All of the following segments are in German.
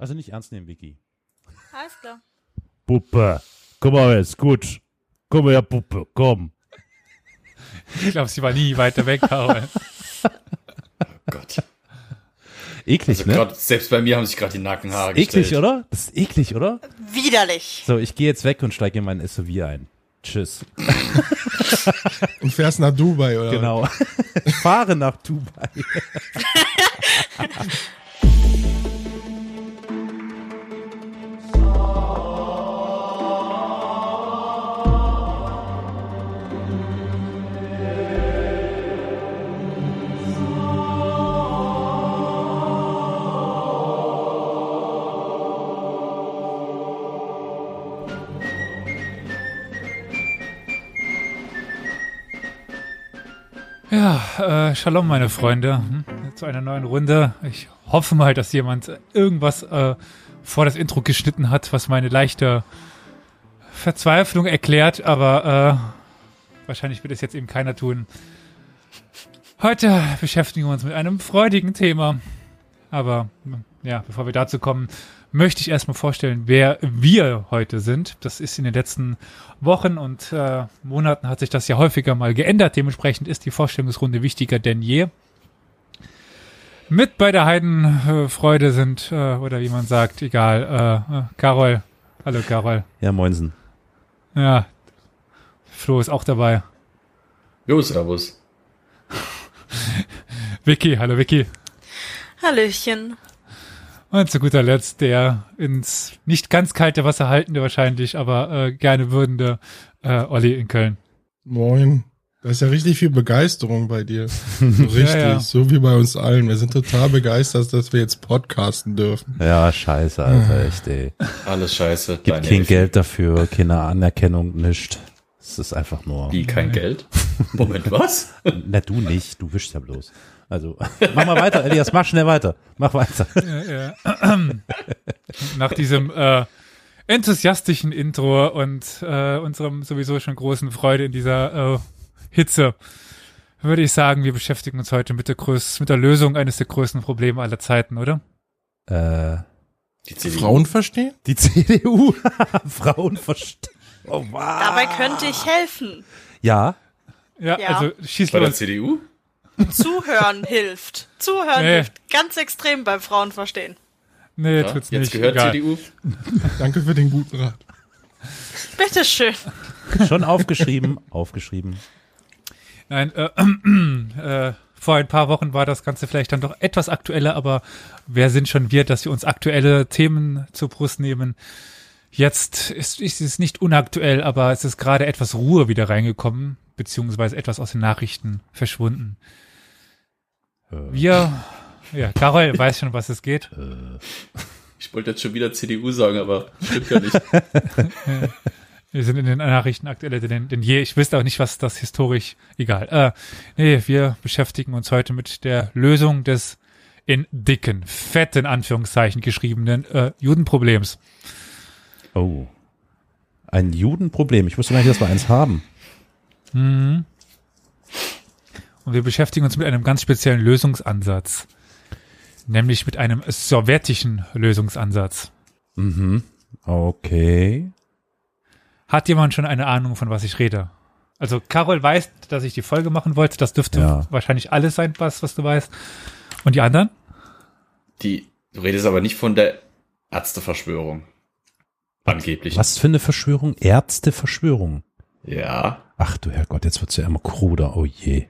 Also nicht ernst nehmen, Vicky. Alles klar. Puppe. Komm mal jetzt, gut. Komm her, Puppe, komm. Ich glaube, sie war nie weiter weg, Carol. Gott. Eklig, Also ne? grad, selbst bei mir haben sich gerade die Nackenhaare Eklig, gestellt. oder? Das ist eklig, oder? Widerlich. So, ich gehe jetzt weg und steige in mein SUV ein. Tschüss. Und fährst nach Dubai, oder? Genau. Ich fahre nach Dubai. Ja, äh, Shalom, meine Freunde, hm? zu einer neuen Runde. Ich hoffe mal, dass jemand irgendwas äh, vor das Intro geschnitten hat, was meine leichte Verzweiflung erklärt, aber äh, wahrscheinlich wird es jetzt eben keiner tun. Heute beschäftigen wir uns mit einem freudigen Thema. Aber ja, bevor wir dazu kommen, möchte ich erstmal vorstellen, wer wir heute sind. Das ist in den letzten Wochen und äh, Monaten hat sich das ja häufiger mal geändert. Dementsprechend ist die Vorstellungsrunde wichtiger denn je. Mit bei der Heidenfreude sind, äh, oder wie man sagt, egal, äh, äh, Carol. Hallo Carol. Ja, moinsen. Ja, Flo ist auch dabei. Jo, servus. Vicky, hallo Vicky. Hallöchen. Und zu guter Letzt der ins nicht ganz kalte Wasser haltende wahrscheinlich, aber äh, gerne würdende äh, Olli in Köln. Moin. Da ist ja richtig viel Begeisterung bei dir. So richtig, Ja, ja. so wie bei uns allen. Wir sind total begeistert, dass wir jetzt podcasten dürfen. Ja, scheiße, Alter, echt, ey. Alles scheiße. Gibt kein Elfi. Geld dafür, keine Anerkennung, nicht. Es ist einfach nur. Wie, kein Geld? Moment, was? Na, du nicht, du wischst ja bloß. Also, mach mal weiter, Elias, mach schnell weiter. Mach weiter. Äh, äh, nach diesem äh, enthusiastischen Intro und äh, unserem sowieso schon großen Freude in dieser äh, Hitze würde ich sagen, wir beschäftigen uns heute mit der, größ mit der Lösung eines der größten Probleme aller Zeiten, oder? Äh, Die CDU. Frauen verstehen? die CDU. Frauen verstehen. Oh, wow. Dabei könnte ich helfen. Ja, Ja, Ja. also schieß Bei der los. CDU? Zuhören hilft. Zuhören Nee. hilft ganz extrem beim Frauen verstehen. Nee, Ja, tut's jetzt nicht. gehört Egal. CDU. Danke für den guten Rat. Bitteschön. schon aufgeschrieben, aufgeschrieben. Nein, äh, äh, vor ein paar Wochen war das Ganze vielleicht dann doch etwas aktueller, aber wer sind schon wir, dass wir uns aktuelle Themen zur Brust nehmen? Jetzt ist, ist es nicht unaktuell, aber es ist gerade etwas Ruhe wieder reingekommen, beziehungsweise etwas aus den Nachrichten verschwunden. Wir, ja, Carol weiß schon, was es geht. Ich wollte jetzt schon wieder CDU sagen, aber stimmt ja nicht. Wir sind in den Nachrichten aktueller denn, denn je. Ich wüsste auch nicht, was das historisch, egal. Äh, nee, wir beschäftigen uns heute mit der Lösung des in dicken, fetten Anführungszeichen geschriebenen äh, Judenproblems. Oh. Ein Judenproblem. Ich wusste gar nicht, dass wir eins haben. Und wir beschäftigen uns mit einem ganz speziellen Lösungsansatz. Nämlich mit einem sowjetischen Lösungsansatz. Mhm. Okay. Hat jemand schon eine Ahnung, von was ich rede? Also Carol weiß, dass ich die Folge machen wollte. Das dürfte Ja. wahrscheinlich alles sein, was, was du weißt. Und die anderen? Die, du redest aber nicht von der Ärzteverschwörung. Angeblich. Was für eine Verschwörung? Ärzteverschwörung. Ja. Ach du Herrgott, jetzt wird's ja immer kruder. Oh je.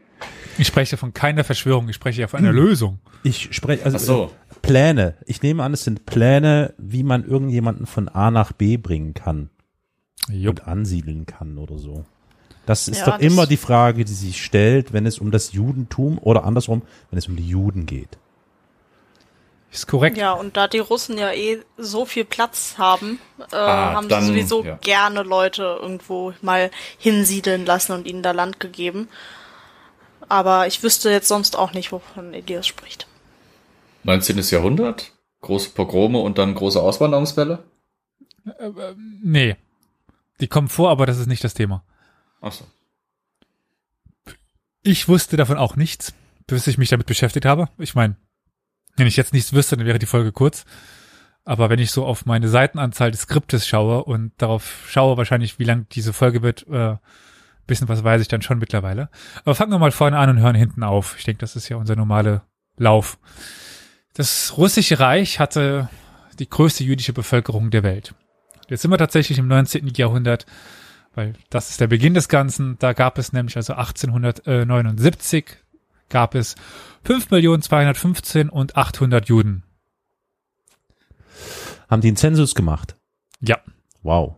Ich spreche von keiner Verschwörung, ich spreche ja von einer Lösung. Ich spreche, also Ach so. äh, Pläne. Ich nehme an, es sind Pläne, wie man irgendjemanden von A nach B bringen kann Jupp. und ansiedeln kann oder so. Das ist Ja, doch das- immer die Frage, die sich stellt, wenn es um das Judentum oder andersrum, wenn es um die Juden geht. Ist korrekt. Ja, und da die Russen ja eh so viel Platz haben, äh, Ah, haben dann, sie sowieso ja. gerne Leute irgendwo mal hinsiedeln lassen und ihnen da Land gegeben. Aber ich wüsste jetzt sonst auch nicht, wovon Elias spricht. 19. Jahrhundert? Große Pogrome und dann große Auswanderungswelle? Nee. Die kommen vor, aber das ist nicht das Thema. Ach so. Ich wusste davon auch nichts, bis ich mich damit beschäftigt habe. Ich meine, wenn ich jetzt nichts wüsste, dann wäre die Folge kurz. Aber wenn ich so auf meine Seitenanzahl des Skriptes schaue und darauf schaue wahrscheinlich, wie lang diese Folge wird, äh, bisschen was weiß ich dann schon mittlerweile. Aber fangen wir mal vorne an und hören hinten auf. Ich denke, das ist ja unser normaler Lauf. Das russische Reich hatte die größte jüdische Bevölkerung der Welt. Jetzt sind wir tatsächlich im 19. Jahrhundert, weil das ist der Beginn des Ganzen. Da gab es nämlich also 1879 gab es 5.215 und 800 Juden. Haben die einen Zensus gemacht? Ja. Wow.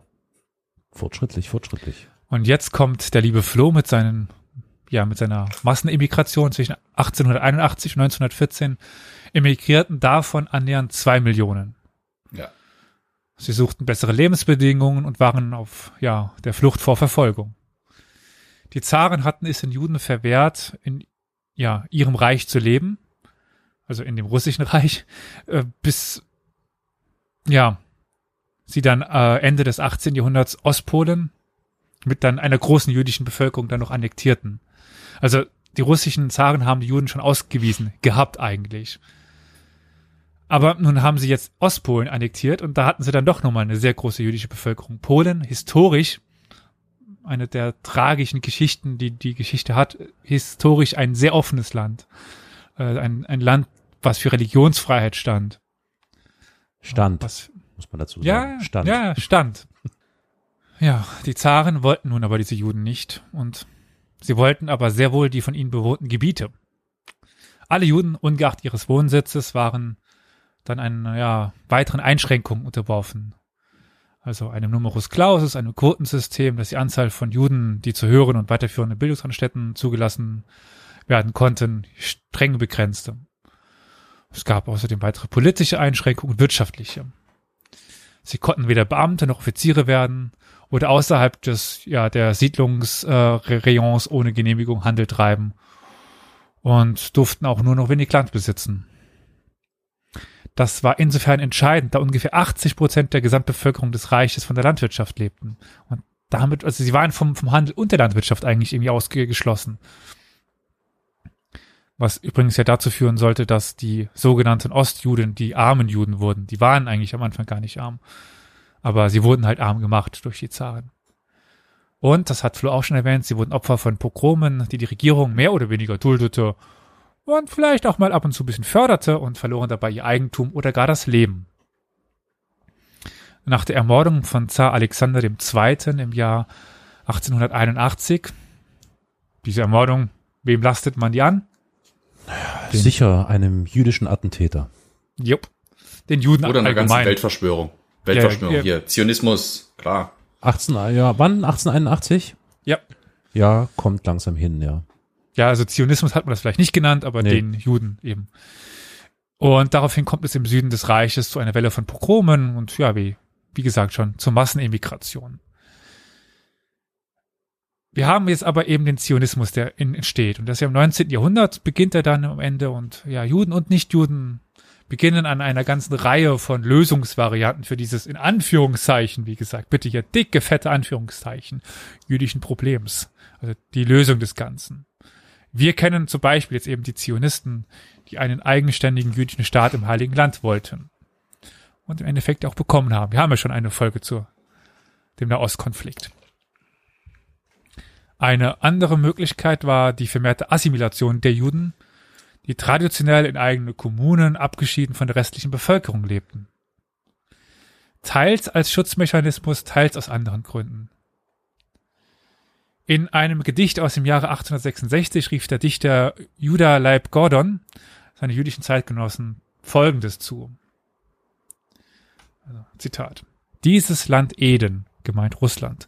Fortschrittlich, fortschrittlich. Und jetzt kommt der liebe Flo mit seinen, ja, mit seiner Massenemigration zwischen 1881 und 1914 emigrierten davon annähernd zwei Millionen. Ja. Sie suchten bessere Lebensbedingungen und waren auf, ja, der Flucht vor Verfolgung. Die Zaren hatten es den Juden verwehrt, in, ja, ihrem Reich zu leben, also in dem russischen Reich, äh, bis, ja, sie dann äh, Ende des 18. Jahrhunderts Ostpolen mit dann einer großen jüdischen Bevölkerung dann noch annektierten. Also die russischen Zaren haben die Juden schon ausgewiesen, gehabt eigentlich. Aber nun haben sie jetzt Ostpolen annektiert und da hatten sie dann doch nochmal eine sehr große jüdische Bevölkerung. Polen, historisch, eine der tragischen Geschichten, die die Geschichte hat, historisch ein sehr offenes Land. Äh, ein, ein Land, was für Religionsfreiheit stand. Stand, Was, muss man dazu ja, sagen. Stand. ja, stand. Ja, die Zaren wollten nun aber diese Juden nicht und sie wollten aber sehr wohl die von ihnen bewohnten Gebiete. Alle Juden, ungeachtet ihres Wohnsitzes, waren dann einer ja, weiteren Einschränkungen unterworfen. Also einem Numerus Clausus, einem Quotensystem, das die Anzahl von Juden, die zu höheren und weiterführenden Bildungsanstalten zugelassen werden konnten, streng begrenzte. Es gab außerdem weitere politische Einschränkungen und wirtschaftliche. Sie konnten weder Beamte noch Offiziere werden oder außerhalb des, ja, der Siedlungsrayons äh, ohne Genehmigung Handel treiben und durften auch nur noch wenig Land besitzen. Das war insofern entscheidend, da ungefähr 80 Prozent der Gesamtbevölkerung des Reiches von der Landwirtschaft lebten. Und damit, also sie waren vom, vom Handel und der Landwirtschaft eigentlich irgendwie ausgeschlossen. Was übrigens ja dazu führen sollte, dass die sogenannten Ostjuden die armen Juden wurden. Die waren eigentlich am Anfang gar nicht arm. Aber sie wurden halt arm gemacht durch die Zaren. Und, das hat Flo auch schon erwähnt, sie wurden Opfer von Pogromen, die die Regierung mehr oder weniger duldete und vielleicht auch mal ab und zu ein bisschen förderte und verloren dabei ihr Eigentum oder gar das Leben. Nach der Ermordung von Zar Alexander II. im Jahr 1881, diese Ermordung, wem lastet man die an? Den- Sicher einem jüdischen Attentäter. Jupp. Den Juden Oder einer ganzen. Weltverschwörung. Weltverschwörung ja. hier. Zionismus, klar. 18, ja, wann? 1881? Ja. Ja, kommt langsam hin, ja. Ja, also Zionismus hat man das vielleicht nicht genannt, aber Nee. den Juden eben. Und daraufhin kommt es im Süden des Reiches zu einer Welle von Pogromen und ja, wie, wie gesagt schon, zur Massenemigration. Wir haben jetzt aber eben den Zionismus, der in, entsteht. Und das ist ja im 19. Jahrhundert beginnt er dann am Ende und ja, Juden und Nichtjuden beginnen an einer ganzen Reihe von Lösungsvarianten für dieses in Anführungszeichen, wie gesagt, bitte hier dicke, fette Anführungszeichen, jüdischen Problems. Also die Lösung des Ganzen. Wir kennen zum Beispiel jetzt eben die Zionisten, die einen eigenständigen jüdischen Staat im Heiligen Land wollten. Und im Endeffekt auch bekommen haben. Wir haben ja schon eine Folge zu dem Nahostkonflikt. Eine andere Möglichkeit war die vermehrte Assimilation der Juden, die traditionell in eigene Kommunen abgeschieden von der restlichen Bevölkerung lebten. Teils als Schutzmechanismus, teils aus anderen Gründen. In einem Gedicht aus dem Jahre 1866 rief der Dichter Judah Leib Gordon seine jüdischen Zeitgenossen Folgendes zu. Also, Zitat. Dieses Land Eden, gemeint Russland,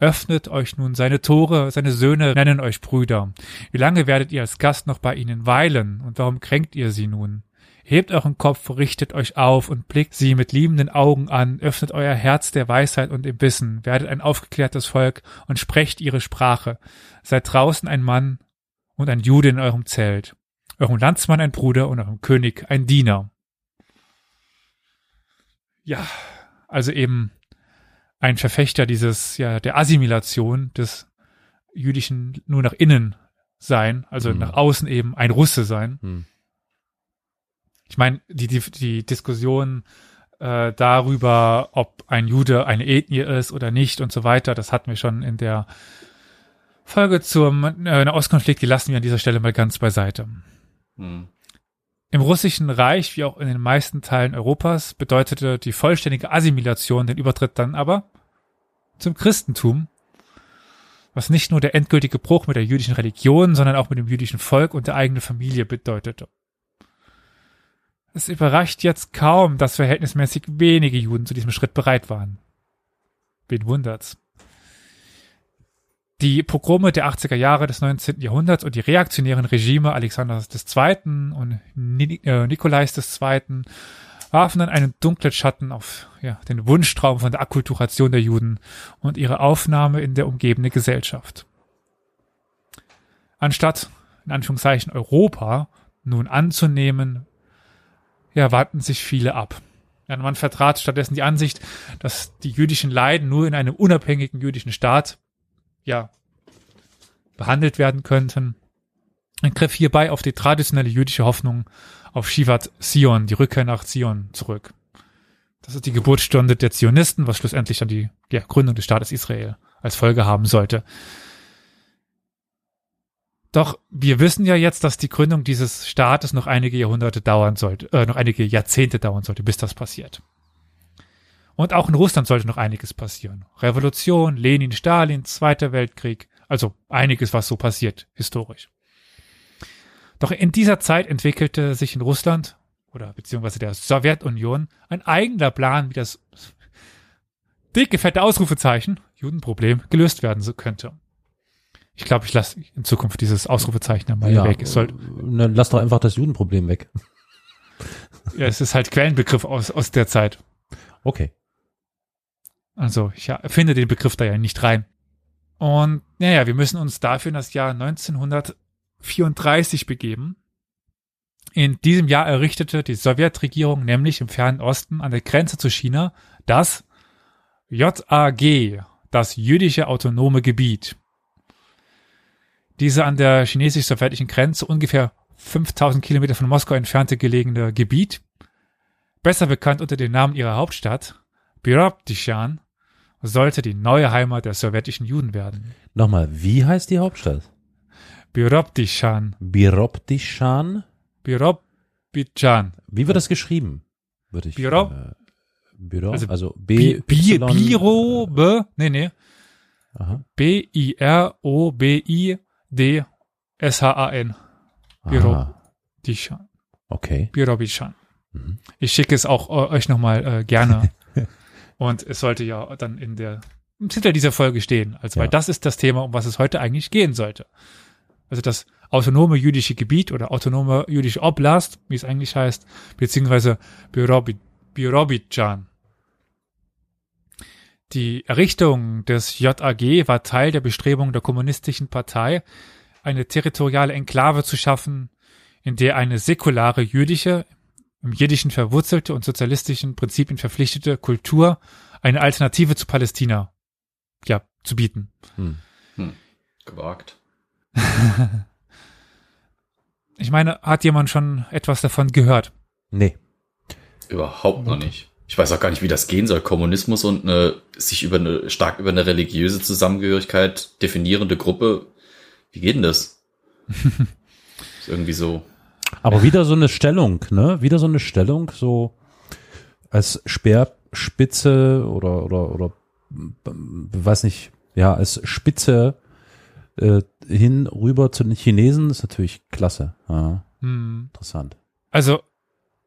öffnet euch nun seine Tore, seine Söhne nennen euch Brüder. Wie lange werdet ihr als Gast noch bei ihnen weilen und warum kränkt ihr sie nun? Hebt euren Kopf, richtet euch auf und blickt sie mit liebenden Augen an, öffnet euer Herz der Weisheit und dem Wissen, werdet ein aufgeklärtes Volk und sprecht ihre Sprache. Seid draußen ein Mann und ein Jude in eurem Zelt, eurem Landsmann ein Bruder und eurem König ein Diener. Ja, also eben ein Verfechter dieses, ja, der Assimilation des jüdischen nur nach innen sein, also Hm. nach außen eben ein Russe sein. Hm. Ich meine, die, die, die Diskussion äh, darüber, ob ein Jude eine Ethnie ist oder nicht und so weiter. Das hatten wir schon in der Folge zum äh, Nahostkonflikt, die lassen wir an dieser Stelle mal ganz beiseite. Hm. Im Russischen Reich, wie auch in den meisten Teilen Europas, bedeutete die vollständige Assimilation den Übertritt dann aber zum Christentum, was nicht nur der endgültige Bruch mit der jüdischen Religion, sondern auch mit dem jüdischen Volk und der eigenen Familie bedeutete. Es überrascht jetzt kaum, dass verhältnismäßig wenige Juden zu diesem Schritt bereit waren. Wen wundert's? Die Pogrome der 80er Jahre des 19. Jahrhunderts und die reaktionären Regime Alexanders II. und äh, Nikolais II. Warfen dann einen dunklen Schatten auf ja, den Wunschtraum von der Akkulturation der Juden und ihre Aufnahme in der umgebende Gesellschaft. Anstatt, in Anführungszeichen, Europa nun anzunehmen, ja, warten sich viele ab. Ja, man vertrat stattdessen die Ansicht, dass die jüdischen Leiden nur in einem unabhängigen jüdischen Staat ja, behandelt werden könnten. Und griff hierbei auf die traditionelle jüdische Hoffnung auf Shivat Zion, die Rückkehr nach Zion zurück. Das ist die Geburtsstunde der Zionisten, was schlussendlich dann die ja, Gründung des Staates Israel als Folge haben sollte. Doch wir wissen ja jetzt, dass die Gründung dieses Staates noch einige Jahrhunderte dauern sollte, äh, noch einige Jahrzehnte dauern sollte, bis das passiert. Und auch in Russland sollte noch einiges passieren. Revolution, Lenin, Stalin, Zweiter Weltkrieg, also einiges, was so passiert, historisch. Doch in dieser Zeit entwickelte sich in Russland oder beziehungsweise der Sowjetunion ein eigener Plan, wie das dicke, fette Ausrufezeichen, Judenproblem, gelöst werden könnte. Ich glaube, ich lasse in Zukunft dieses Ausrufezeichen mal ja, weg. Es soll, dann lass doch einfach das Judenproblem weg. ja, es ist halt Quellenbegriff aus, aus der Zeit. Okay. Also ich finde den Begriff da ja nicht rein. Und naja, wir müssen uns dafür in das Jahr 1934 begeben. In diesem Jahr errichtete die Sowjetregierung nämlich im fernen Osten an der Grenze zu China das JAG, das jüdische autonome Gebiet. Diese an der chinesisch-sowjetischen Grenze ungefähr 5000 Kilometer von Moskau entfernte gelegene Gebiet, besser bekannt unter dem Namen ihrer Hauptstadt, Biroptishan, sollte die neue Heimat der sowjetischen Juden werden. Nochmal, wie heißt die Hauptstadt? Biroptishan. Biroptishan? Biropidjan. Wie wird das geschrieben? Würde ich. Birop- Äh, Biro, Also also, B. Y- Biro, B, nee, nee. B-I-R-O-B-I-D-S-H-A-N. Biro. Aha. Dishan. Okay. Birobishan. Mhm. Ich schicke es auch äh, euch nochmal äh, gerne. Und es sollte ja dann in der im Titel dieser Folge stehen, also weil Ja. das ist das Thema, um was es heute eigentlich gehen sollte. Also das autonome jüdische Gebiet oder autonome jüdische Oblast, wie es eigentlich heißt, beziehungsweise Birobi- Birobidjan. Die Errichtung des JAG war Teil der Bestrebung der kommunistischen Partei, eine territoriale Enklave zu schaffen, in der eine säkulare jüdische, im Jiddischen verwurzelte und sozialistischen Prinzipien verpflichtete Kultur eine Alternative zu Palästina ja, zu bieten. Hm. Gewagt. Ich meine, hat jemand schon etwas davon gehört? Nee. Überhaupt noch nicht. Ich weiß auch gar nicht, wie das gehen soll. Kommunismus und eine sich über eine stark über eine religiöse Zusammengehörigkeit definierende Gruppe. Wie geht denn das? ist irgendwie so. Aber wieder so eine Stellung, ne? Wieder so eine Stellung, so als Speerspitze oder oder oder b- weiß nicht, ja, als Spitze äh, hin rüber zu den Chinesen ist natürlich klasse. Ja, Hm. interessant. Also,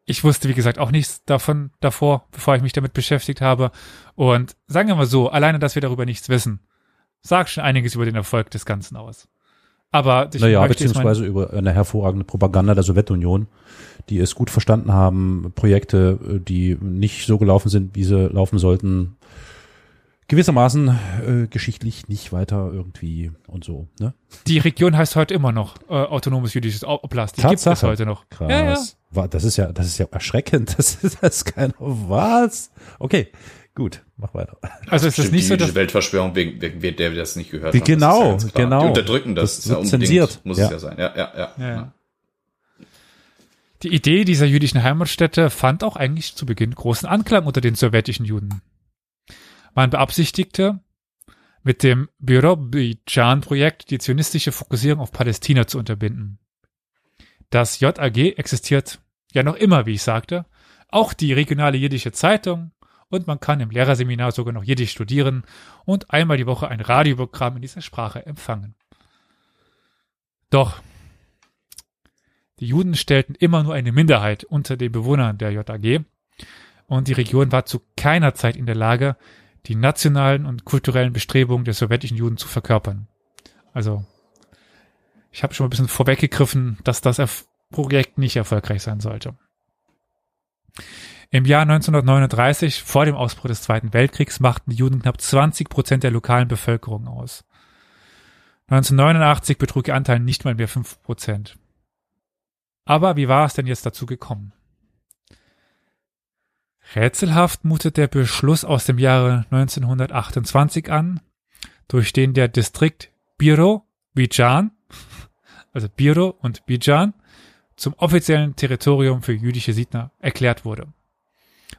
ich wusste, wie gesagt, auch nichts davon davor, bevor ich mich damit beschäftigt habe. Und sagen wir mal so, alleine, dass wir darüber nichts wissen, sagt schon einiges über den Erfolg des Ganzen aus. Aber ich Naja, mein- beziehungsweise über eine hervorragende Propaganda der Sowjetunion, die es gut verstanden haben, Projekte, äh, die nicht so gelaufen sind, wie sie laufen sollten, gewissermaßen äh, geschichtlich nicht weiter irgendwie und so. Ne? die Region heißt heute immer noch äh, autonomes jüdisches Oblast. Die gibt es Tatsache. heute noch. Krass. Ja, ja. Das ist ja, das ist ja erschreckend. Das ist, das ist kein was. Okay, gut, mach weiter. Also ist Stimmt, nicht die so, dass jüdische Weltverschwörung, wegen, wegen wer der das nicht gehört das ist genau, ja genau. Die unterdrücken das. Das ist ja zensiert. Muss Ja. es ja sein. Ja, ja, ja. Ja, ja. Die Idee dieser jüdischen Heimatstätte fand auch eigentlich zu Beginn großen Anklang unter den sowjetischen Juden. Man beabsichtigte, mit dem Birobidjan-Projekt die zionistische Fokussierung auf Palästina zu unterbinden. Das JAG existiert ja noch immer, wie ich sagte, auch die regionale jiddische Zeitung und man kann im Lehrerseminar sogar noch Jiddisch studieren und einmal die Woche ein Radioprogramm in dieser Sprache empfangen. Doch die Juden stellten immer nur eine Minderheit unter den Bewohnern der JAG und die Region war zu keiner Zeit in der Lage, die nationalen und kulturellen Bestrebungen der sowjetischen Juden zu verkörpern. Also, ich habe schon ein bisschen vorweggegriffen, dass das Projekt nicht erfolgreich sein sollte. Im Jahr 1939, vor dem Ausbruch des Zweiten Weltkriegs, machten die Juden knapp 20 Prozent der lokalen Bevölkerung aus. 1989 betrug ihr Anteil nicht mal mehr 5 Prozent. Aber wie war es denn jetzt dazu gekommen? Rätselhaft mutet der Beschluss aus dem Jahre 1928 an, durch den der Distrikt Biro Bijan, also Biro und Bijan, zum offiziellen Territorium für jüdische Siedler erklärt wurde.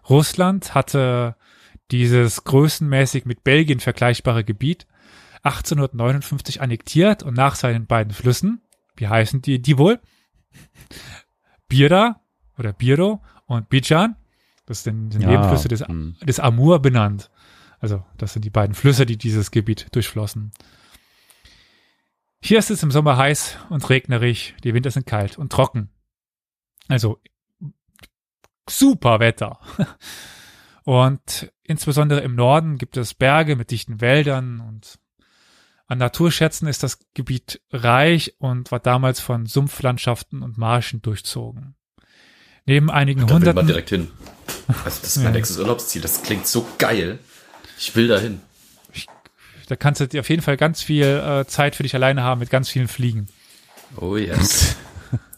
Russland hatte dieses größenmäßig mit Belgien vergleichbare Gebiet 1859 annektiert und nach seinen beiden Flüssen, wie heißen die, die wohl? Bira oder Biro und Bijan, das sind, sind ja, Nebenflüsse des, hm. des Amur benannt. Also das sind die beiden Flüsse, die dieses Gebiet durchflossen. Hier ist es im Sommer heiß und regnerisch, die Winter sind kalt und trocken. Also super Wetter. Und insbesondere im Norden gibt es Berge mit dichten Wäldern und an Naturschätzen ist das Gebiet reich und war damals von Sumpflandschaften und Marschen durchzogen. Neben einigen da hunderten. Will man direkt hin. Also das ist mein ja. nächstes Urlaubsziel. Das klingt so geil. Ich will dahin. da kannst du dir auf jeden Fall ganz viel äh, Zeit für dich alleine haben mit ganz vielen Fliegen. Oh yes.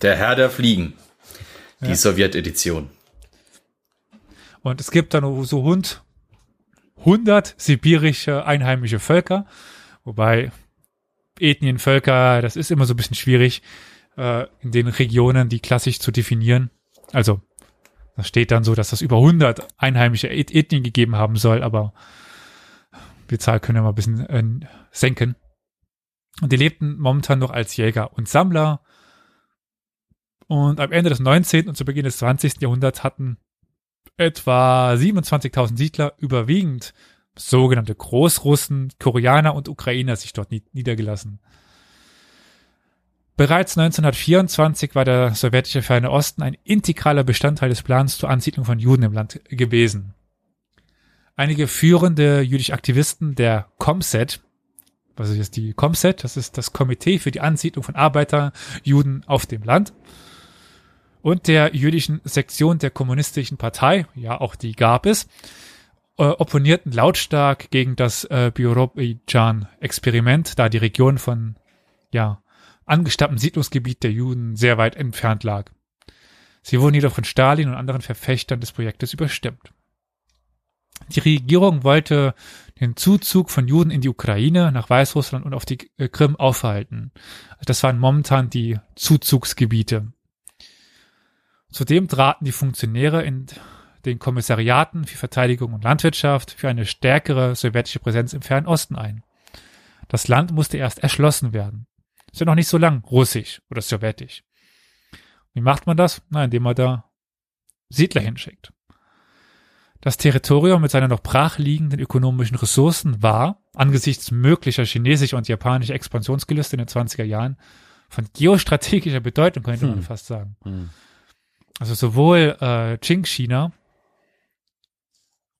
der Herr der Fliegen. Die ja. Sowjetedition. Und es gibt dann so Hund, 100 sibirische einheimische Völker, wobei Ethnien, Völker, das ist immer so ein bisschen schwierig, äh, in den Regionen, die klassisch zu definieren. Also, da steht dann so, dass das über 100 einheimische Ethnien gegeben haben soll, aber die Zahl können wir mal ein bisschen äh, senken. Und die lebten momentan noch als Jäger und Sammler. Und am Ende des 19. und zu Beginn des 20. Jahrhunderts hatten etwa 27.000 Siedler, überwiegend sogenannte Großrussen, Koreaner und Ukrainer sich dort niedergelassen. Bereits 1924 war der sowjetische Ferne Osten ein integraler Bestandteil des Plans zur Ansiedlung von Juden im Land gewesen. Einige führende jüdische Aktivisten der Comset, was ist jetzt die Comset? Das ist das Komitee für die Ansiedlung von Arbeiterjuden auf dem Land, und der jüdischen Sektion der kommunistischen Partei, ja auch die gab es, äh, opponierten lautstark gegen das äh, Biorobijan-Experiment, da die Region von ja angestammtem Siedlungsgebiet der Juden sehr weit entfernt lag. Sie wurden jedoch von Stalin und anderen Verfechtern des Projektes überstimmt. Die Regierung wollte den Zuzug von Juden in die Ukraine, nach Weißrussland und auf die äh, Krim aufhalten. Das waren momentan die Zuzugsgebiete. Zudem traten die Funktionäre in den Kommissariaten für Verteidigung und Landwirtschaft für eine stärkere sowjetische Präsenz im Fernen Osten ein. Das Land musste erst erschlossen werden. Ist ja noch nicht so lang russisch oder sowjetisch. Wie macht man das? Na, indem man da Siedler hinschickt. Das Territorium mit seiner noch brachliegenden ökonomischen Ressourcen war, angesichts möglicher chinesischer und japanischer Expansionsgelüste in den 20er Jahren, von geostrategischer Bedeutung, könnte hm. man fast sagen. Hm. Also sowohl äh, Qing-China,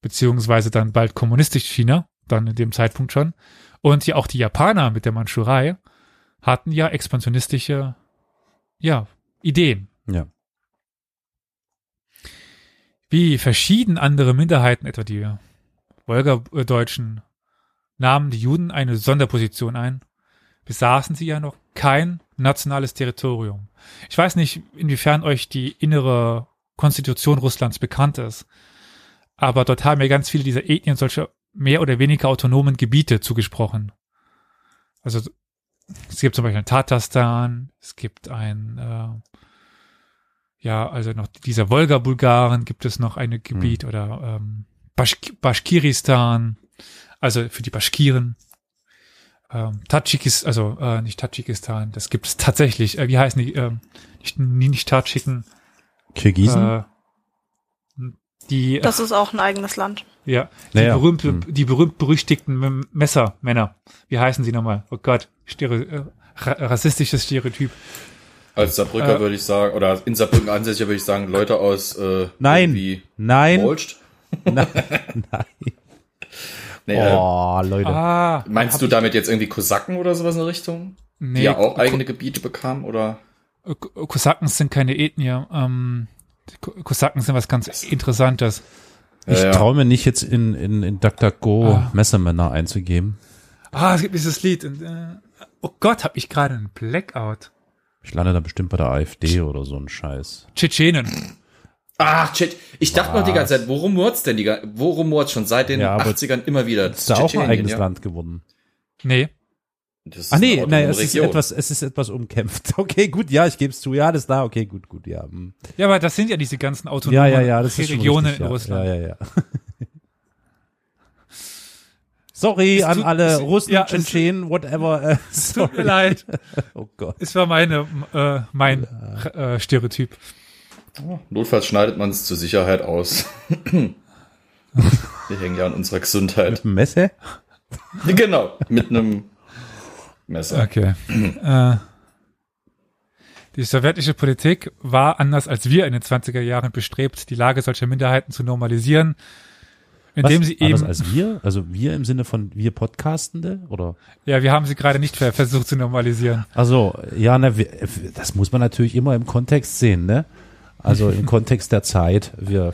beziehungsweise dann bald kommunistisch China, dann in dem Zeitpunkt schon, und ja auch die Japaner mit der Mandschurei hatten ja expansionistische, ja, Ideen. Ja. Wie verschieden andere Minderheiten, etwa die Wolgadeutschen, nahmen die Juden eine Sonderposition ein, besaßen sie ja noch kein nationales Territorium. Ich weiß nicht, inwiefern euch die innere Konstitution Russlands bekannt ist, aber dort haben ja ganz viele dieser Ethnien solche mehr oder weniger autonomen Gebiete zugesprochen. Also es gibt zum Beispiel ein Tatarstan, es gibt ein äh, ja, also noch dieser Wolga-Bulgaren gibt es noch ein Gebiet oder ähm, Baschk Baschkiristan, also für die Baschkiren. Ähm, Tadschikistan, also äh, nicht Tadschikistan, das gibt es tatsächlich. Äh, wie heißen die? Ähm, nicht, nicht Tadschiken. Kirgisen? Äh, die, äh, Das ist auch ein eigenes Land. ja, die Naja, berühmte, hm. die berühmt berüchtigten M- Messermänner. Wie heißen sie nochmal? Oh Gott, Stereo, äh, ra rassistisches Stereotyp. Als Saarbrücker Äh. würde ich sagen, oder in Saarbrücken ansässiger würde ich sagen, Leute aus äh, Nein. irgendwie Nein. Molst. Nein. Nein. Nee, äh, Oh, Leute. Ah, meinst du damit jetzt irgendwie Kosaken oder sowas in der Richtung? nee, Die ja auch Ko- eigene Gebiete bekamen, oder? Ko- Kosaken sind keine Ethnie. Ähm, die Ko- Kosaken sind was ganz Interessantes. Ich Ja, ja. traue mir nicht jetzt in, in, in DuckDuckGo Ah. Messermänner einzugeben. Ah, es gibt dieses Lied. Und, äh, oh Gott, hab ich gerade einen Blackout. Ich lande dann bestimmt bei der AfD oder so ein Scheiß. Tschetschenen. Ach, Chat. Ich dachte noch die ganze Zeit, worum rumort's denn die ga- Wo rumort's schon seit den Ja, aber 80ern immer wieder? Ist da auch ein eigenes ja. Land geworden? Nee. Das ist Ah nee, nein, es ist etwas, es ist etwas umkämpft. Okay, gut, ja, ich gebe es zu. Ja, das ist da, okay, gut, gut, ja. hm. Ja, aber das sind ja diese ganzen Ja, autonomen ja, ja, das ist schon Regionen richtig, in ja. Russland. Ja, ja, ja. Sorry Es an tut- alle es- Russen, ja, Tschetschenen, whatever. Äh, Es tut mir sorry. leid. Oh Gott. Es war meine, äh, mein äh, Stereotyp. Notfalls schneidet man es zur Sicherheit aus. Wir hängen ja an unserer Gesundheit. Messe? genau, mit einem Messer. Okay. äh, die sowjetische Politik war anders als wir in den 20er Jahren bestrebt, die Lage solcher Minderheiten zu normalisieren, indem Was? sie Anders eben, als wir? Also wir im Sinne von wir Podcastende? Oder? ja, wir haben sie gerade nicht ver- versucht zu normalisieren. Also, ja, ne, wir, das muss man natürlich immer im Kontext sehen, ne? Also im Kontext der Zeit. Wir,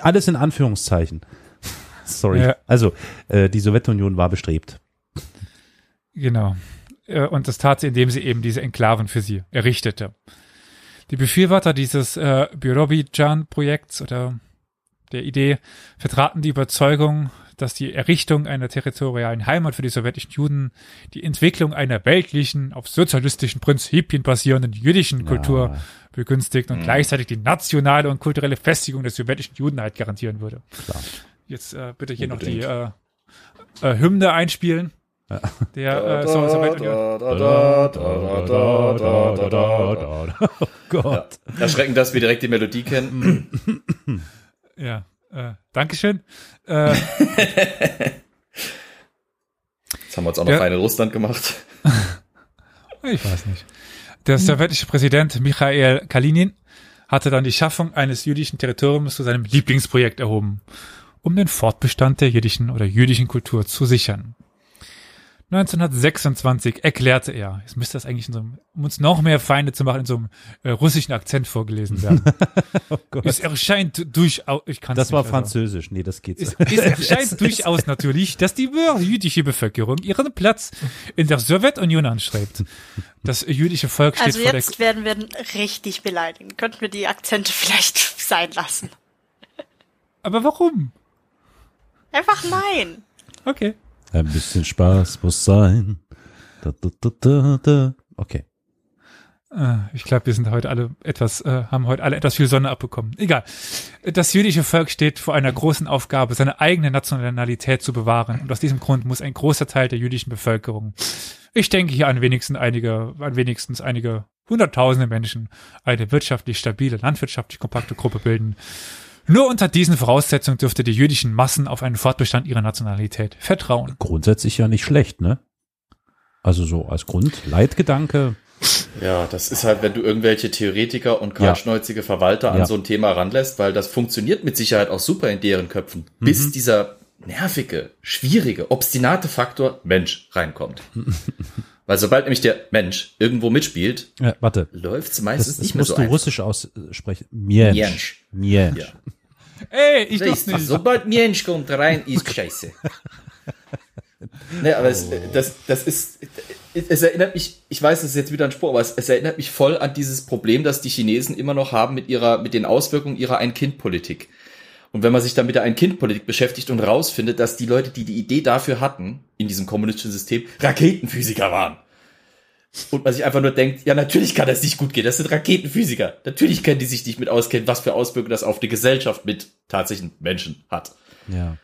alles in Anführungszeichen. Sorry. Ja. Also, äh, die Sowjetunion war bestrebt. Genau. Äh, Und das tat sie, indem sie eben diese Enklaven für sie errichtete. Die Befürworter dieses äh, Birobidzhan-Projekts oder der Idee vertraten die Überzeugung, dass die Errichtung einer territorialen Heimat für die sowjetischen Juden die Entwicklung einer weltlichen, auf sozialistischen Prinzipien basierenden jüdischen Kultur begünstigt und gleichzeitig die nationale und kulturelle Festigung der sowjetischen Judenheit garantieren würde. Klar. Jetzt äh, bitte hier Unbedingt. noch die äh, äh, Hymne einspielen. Der äh, Song Sowjetunion. Oh Gott. Erschreckend, dass wir direkt die Melodie kennen. Ja, äh, Dankeschön. Äh, Jetzt haben wir uns auch noch Ja. eine in Russland gemacht. ich weiß nicht. Der sowjetische Präsident Michael Kalinin hatte dann die Schaffung eines jüdischen Territoriums zu seinem Lieblingsprojekt erhoben, um den Fortbestand der jüdischen oder jüdischen Kultur zu sichern. 1926 erklärte er, jetzt müsste das eigentlich in so einem, um uns noch mehr Feinde zu machen, in so einem äh, russischen Akzent vorgelesen werden. es erscheint durchaus, ich kann Oh Das war nicht, also. Französisch. Nee, das geht Es, so. es erscheint durchaus natürlich, dass die jüdische Bevölkerung ihren Platz in der Sowjetunion anstrebt. Das jüdische Volk steht Also vor jetzt werden wir richtig beleidigen. Könnten wir die Akzente vielleicht sein lassen? der. Aber warum? Einfach nein. Okay. Ein bisschen Spaß muss sein. Da, da, da. Okay. Äh, Ich glaube, wir sind heute alle etwas, äh, haben heute alle etwas viel Sonne abbekommen. Egal. Das jüdische Volk steht vor einer großen Aufgabe, seine eigene Nationalität zu bewahren. Und aus diesem Grund muss ein großer Teil der jüdischen Bevölkerung, ich denke hier an wenigstens einige, an wenigstens einige hunderttausende Menschen, eine wirtschaftlich stabile, landwirtschaftlich kompakte Gruppe bilden. Nur unter diesen Voraussetzungen dürfte die jüdischen Massen auf einen Fortbestand ihrer Nationalität vertrauen. Grundsätzlich ja nicht schlecht, ne? Also so als Grundleitgedanke. Ja, das ist halt, wenn du irgendwelche Theoretiker und kaltschnäuzige Verwalter an Ja. so ein Thema ranlässt, weil das funktioniert mit Sicherheit auch super in deren Köpfen, Mhm. bis dieser nervige, schwierige, obstinate Faktor Mensch reinkommt. weil sobald nämlich der Mensch irgendwo mitspielt, Äh, warte. läuft's Das, meistens das nicht mehr musst so du einfach. russisch aussprechen. Miensch. Miensch. Miensch. Ja. Ey, ich das du, nicht. sobald Mensch kommt rein, ist scheiße. ne, aber es, das, das ist, es erinnert mich, ich weiß, es ist jetzt wieder ein Spruch, aber es, es erinnert mich voll an dieses Problem, das die Chinesen immer noch haben mit ihrer, mit den Auswirkungen ihrer Ein-Kind-Politik. Und wenn man sich dann mit der Ein-Kind-Politik beschäftigt und rausfindet, dass die Leute, die die Idee dafür hatten, in diesem kommunistischen System, Raketenphysiker waren. Und man sich einfach nur denkt, ja, natürlich kann das nicht gut gehen. Das sind Raketenphysiker. Natürlich können die sich nicht mit auskennen, was für Auswirkungen das auf die Gesellschaft mit tatsächlichen Menschen hat. Ja.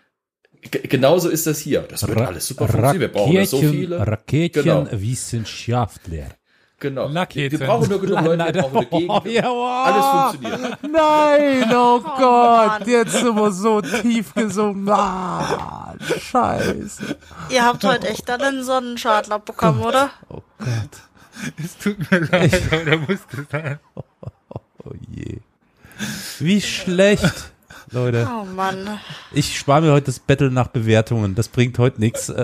G genauso ist das hier. Das wird Ra- alles super funktionieren. Wir brauchen da so Raketen- viele. Raketenwissenschaftler. Genau. Raketen. Wir brauchen nur genug Leute, wir brauchen eine Gegend. Ja, Alles funktioniert. Nein, oh Gott, Mann. jetzt sind wir so tief gesungen. Ah, scheiße. Ihr habt heute echt dann einen Sonnenschadler bekommen, oder? Oh Gott, Es tut mir leid, aber da musste sein. oh je. Wie schlecht. Leute, Oh Mann. ich spare mir heute das Battle nach Bewertungen. Das bringt heute nichts.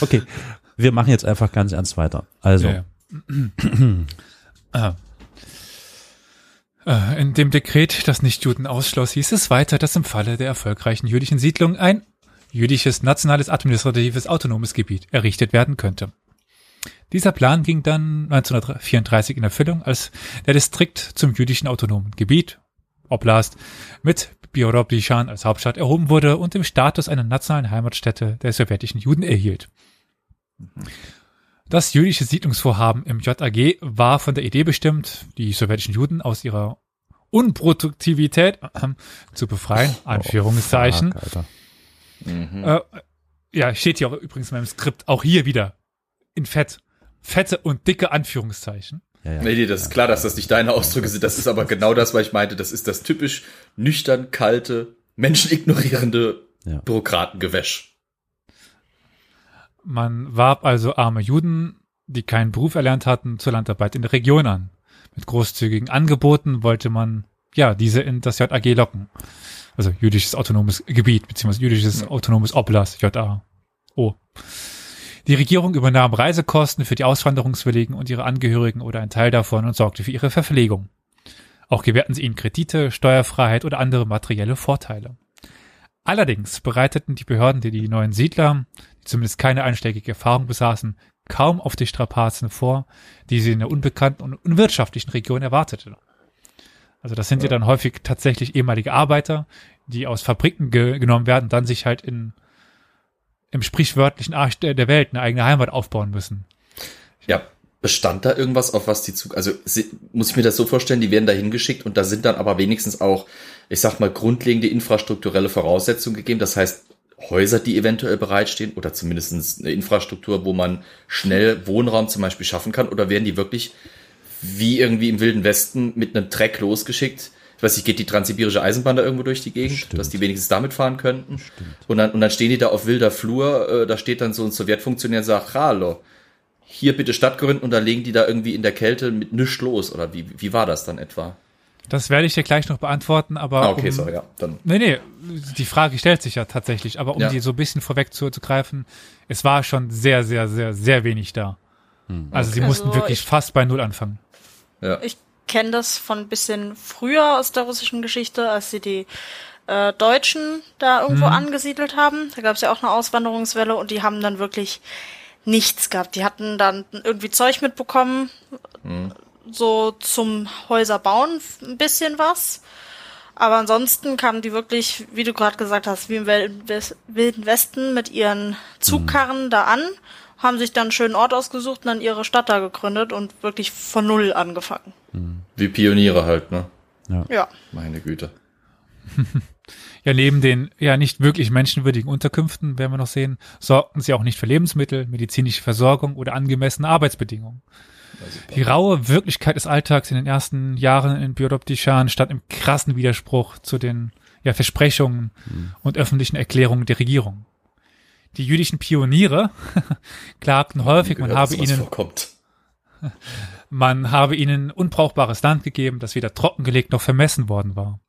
Okay, wir machen jetzt einfach ganz ernst weiter. Also, Ja, ja. Ah. Äh, In dem Dekret, das nicht Juden ausschloss, hieß es weiter, dass im Falle der erfolgreichen jüdischen Siedlung ein jüdisches nationales administratives autonomes Gebiet errichtet werden könnte. Dieser Plan ging dann 1934 in Erfüllung, als der Distrikt zum jüdischen autonomen Gebiet, Oblast, mit Biorobdichan als Hauptstadt erhoben wurde und den Status einer nationalen Heimatstätte der sowjetischen Juden erhielt. Das jüdische Siedlungsvorhaben im JAG war von der Idee bestimmt, die sowjetischen Juden aus ihrer Unproduktivität äh, zu befreien, Anführungszeichen. fuck, Alter. Mhm. Äh, ja, steht hier auch übrigens in meinem Skript, auch hier wieder in Fett. Fette und dicke Anführungszeichen. Ja, ja. Nee, nee, das ist klar, dass das nicht deine Ausdrücke sind. Das ist aber genau das, was ich meinte. Das ist das typisch nüchtern, kalte, menschenignorierende Ja. Bürokratengewäsch. Man warb also arme Juden, die keinen Beruf erlernt hatten, zur Landarbeit in der Region an. Mit großzügigen Angeboten wollte man, ja, diese in das JAG locken. Also jüdisches autonomes Gebiet, beziehungsweise jüdisches autonomes Oblast, JAO. Die Regierung übernahm Reisekosten für die Auswanderungswilligen und ihre Angehörigen oder einen Teil davon und sorgte für ihre Verpflegung. Auch gewährten sie ihnen Kredite, Steuerfreiheit oder andere materielle Vorteile. Allerdings bereiteten die Behörden die, die neuen Siedler, die zumindest keine einschlägige Erfahrung besaßen, kaum auf die Strapazen vor, die sie in der unbekannten und unwirtschaftlichen Region erwarteten. Also das sind ja, dann häufig tatsächlich ehemalige Arbeiter, die aus Fabriken ge genommen werden, dann sich halt in im sprichwörtlichen Arsch der Welt eine eigene Heimat aufbauen müssen. Ja, bestand da irgendwas, auf was die Zug, also sie, muss ich mir das so vorstellen, die werden da hingeschickt und da sind dann aber wenigstens auch, ich sag mal, grundlegende infrastrukturelle Voraussetzungen gegeben. Das heißt, Häuser, die eventuell bereitstehen oder zumindest eine Infrastruktur, wo man schnell Wohnraum zum Beispiel schaffen kann oder werden die wirklich wie irgendwie im Wilden Westen mit einem Treck losgeschickt? Ich weiß nicht, geht die transsibirische Eisenbahn da irgendwo durch die Gegend, Stimmt. dass die wenigstens damit fahren könnten? Und dann, und dann stehen die da auf wilder Flur, äh, da steht dann so ein Sowjetfunktionär und sagt, hallo, hier bitte Stadt gründen und dann legen die da irgendwie in der Kälte mit nichts los oder wie, wie war das dann etwa? Das werde ich dir gleich noch beantworten, aber Ah, okay, um, sorry, ja, dann. Nee, nee, die Frage stellt sich ja tatsächlich, aber um Ja. die so ein bisschen vorwegzugreifen, es war schon sehr, sehr, sehr, sehr wenig da. Also sie Okay. mussten Also wirklich ich- fast bei Null anfangen. Ja. Ich kenne das von ein bisschen früher aus der russischen Geschichte, als sie die äh, Deutschen da irgendwo angesiedelt haben. Da gab es ja auch eine Auswanderungswelle und die haben dann wirklich nichts gehabt. Die hatten dann irgendwie Zeug mitbekommen, so zum Häuser bauen, ein bisschen was. Aber ansonsten kamen die wirklich, wie du gerade gesagt hast, wie im Wilden Westen mit ihren Zugkarren da an, haben sich dann einen schönen Ort ausgesucht und dann ihre Stadt da gegründet und wirklich von Null angefangen. Wie Pioniere halt, ne? Ja. Meine Güte. Ja, neben den ja nicht wirklich menschenwürdigen Unterkünften, werden wir noch sehen, sorgten sie auch nicht für Lebensmittel, medizinische Versorgung oder angemessene Arbeitsbedingungen. Die raue Wirklichkeit des Alltags in den ersten Jahren in Biodoptichan stand im krassen Widerspruch zu den ja, Versprechungen und öffentlichen Erklärungen der Regierung. Die jüdischen Pioniere klagten häufig, man habe ihnen vorkommt. man habe ihnen unbrauchbares Land gegeben, das weder trockengelegt noch vermessen worden war.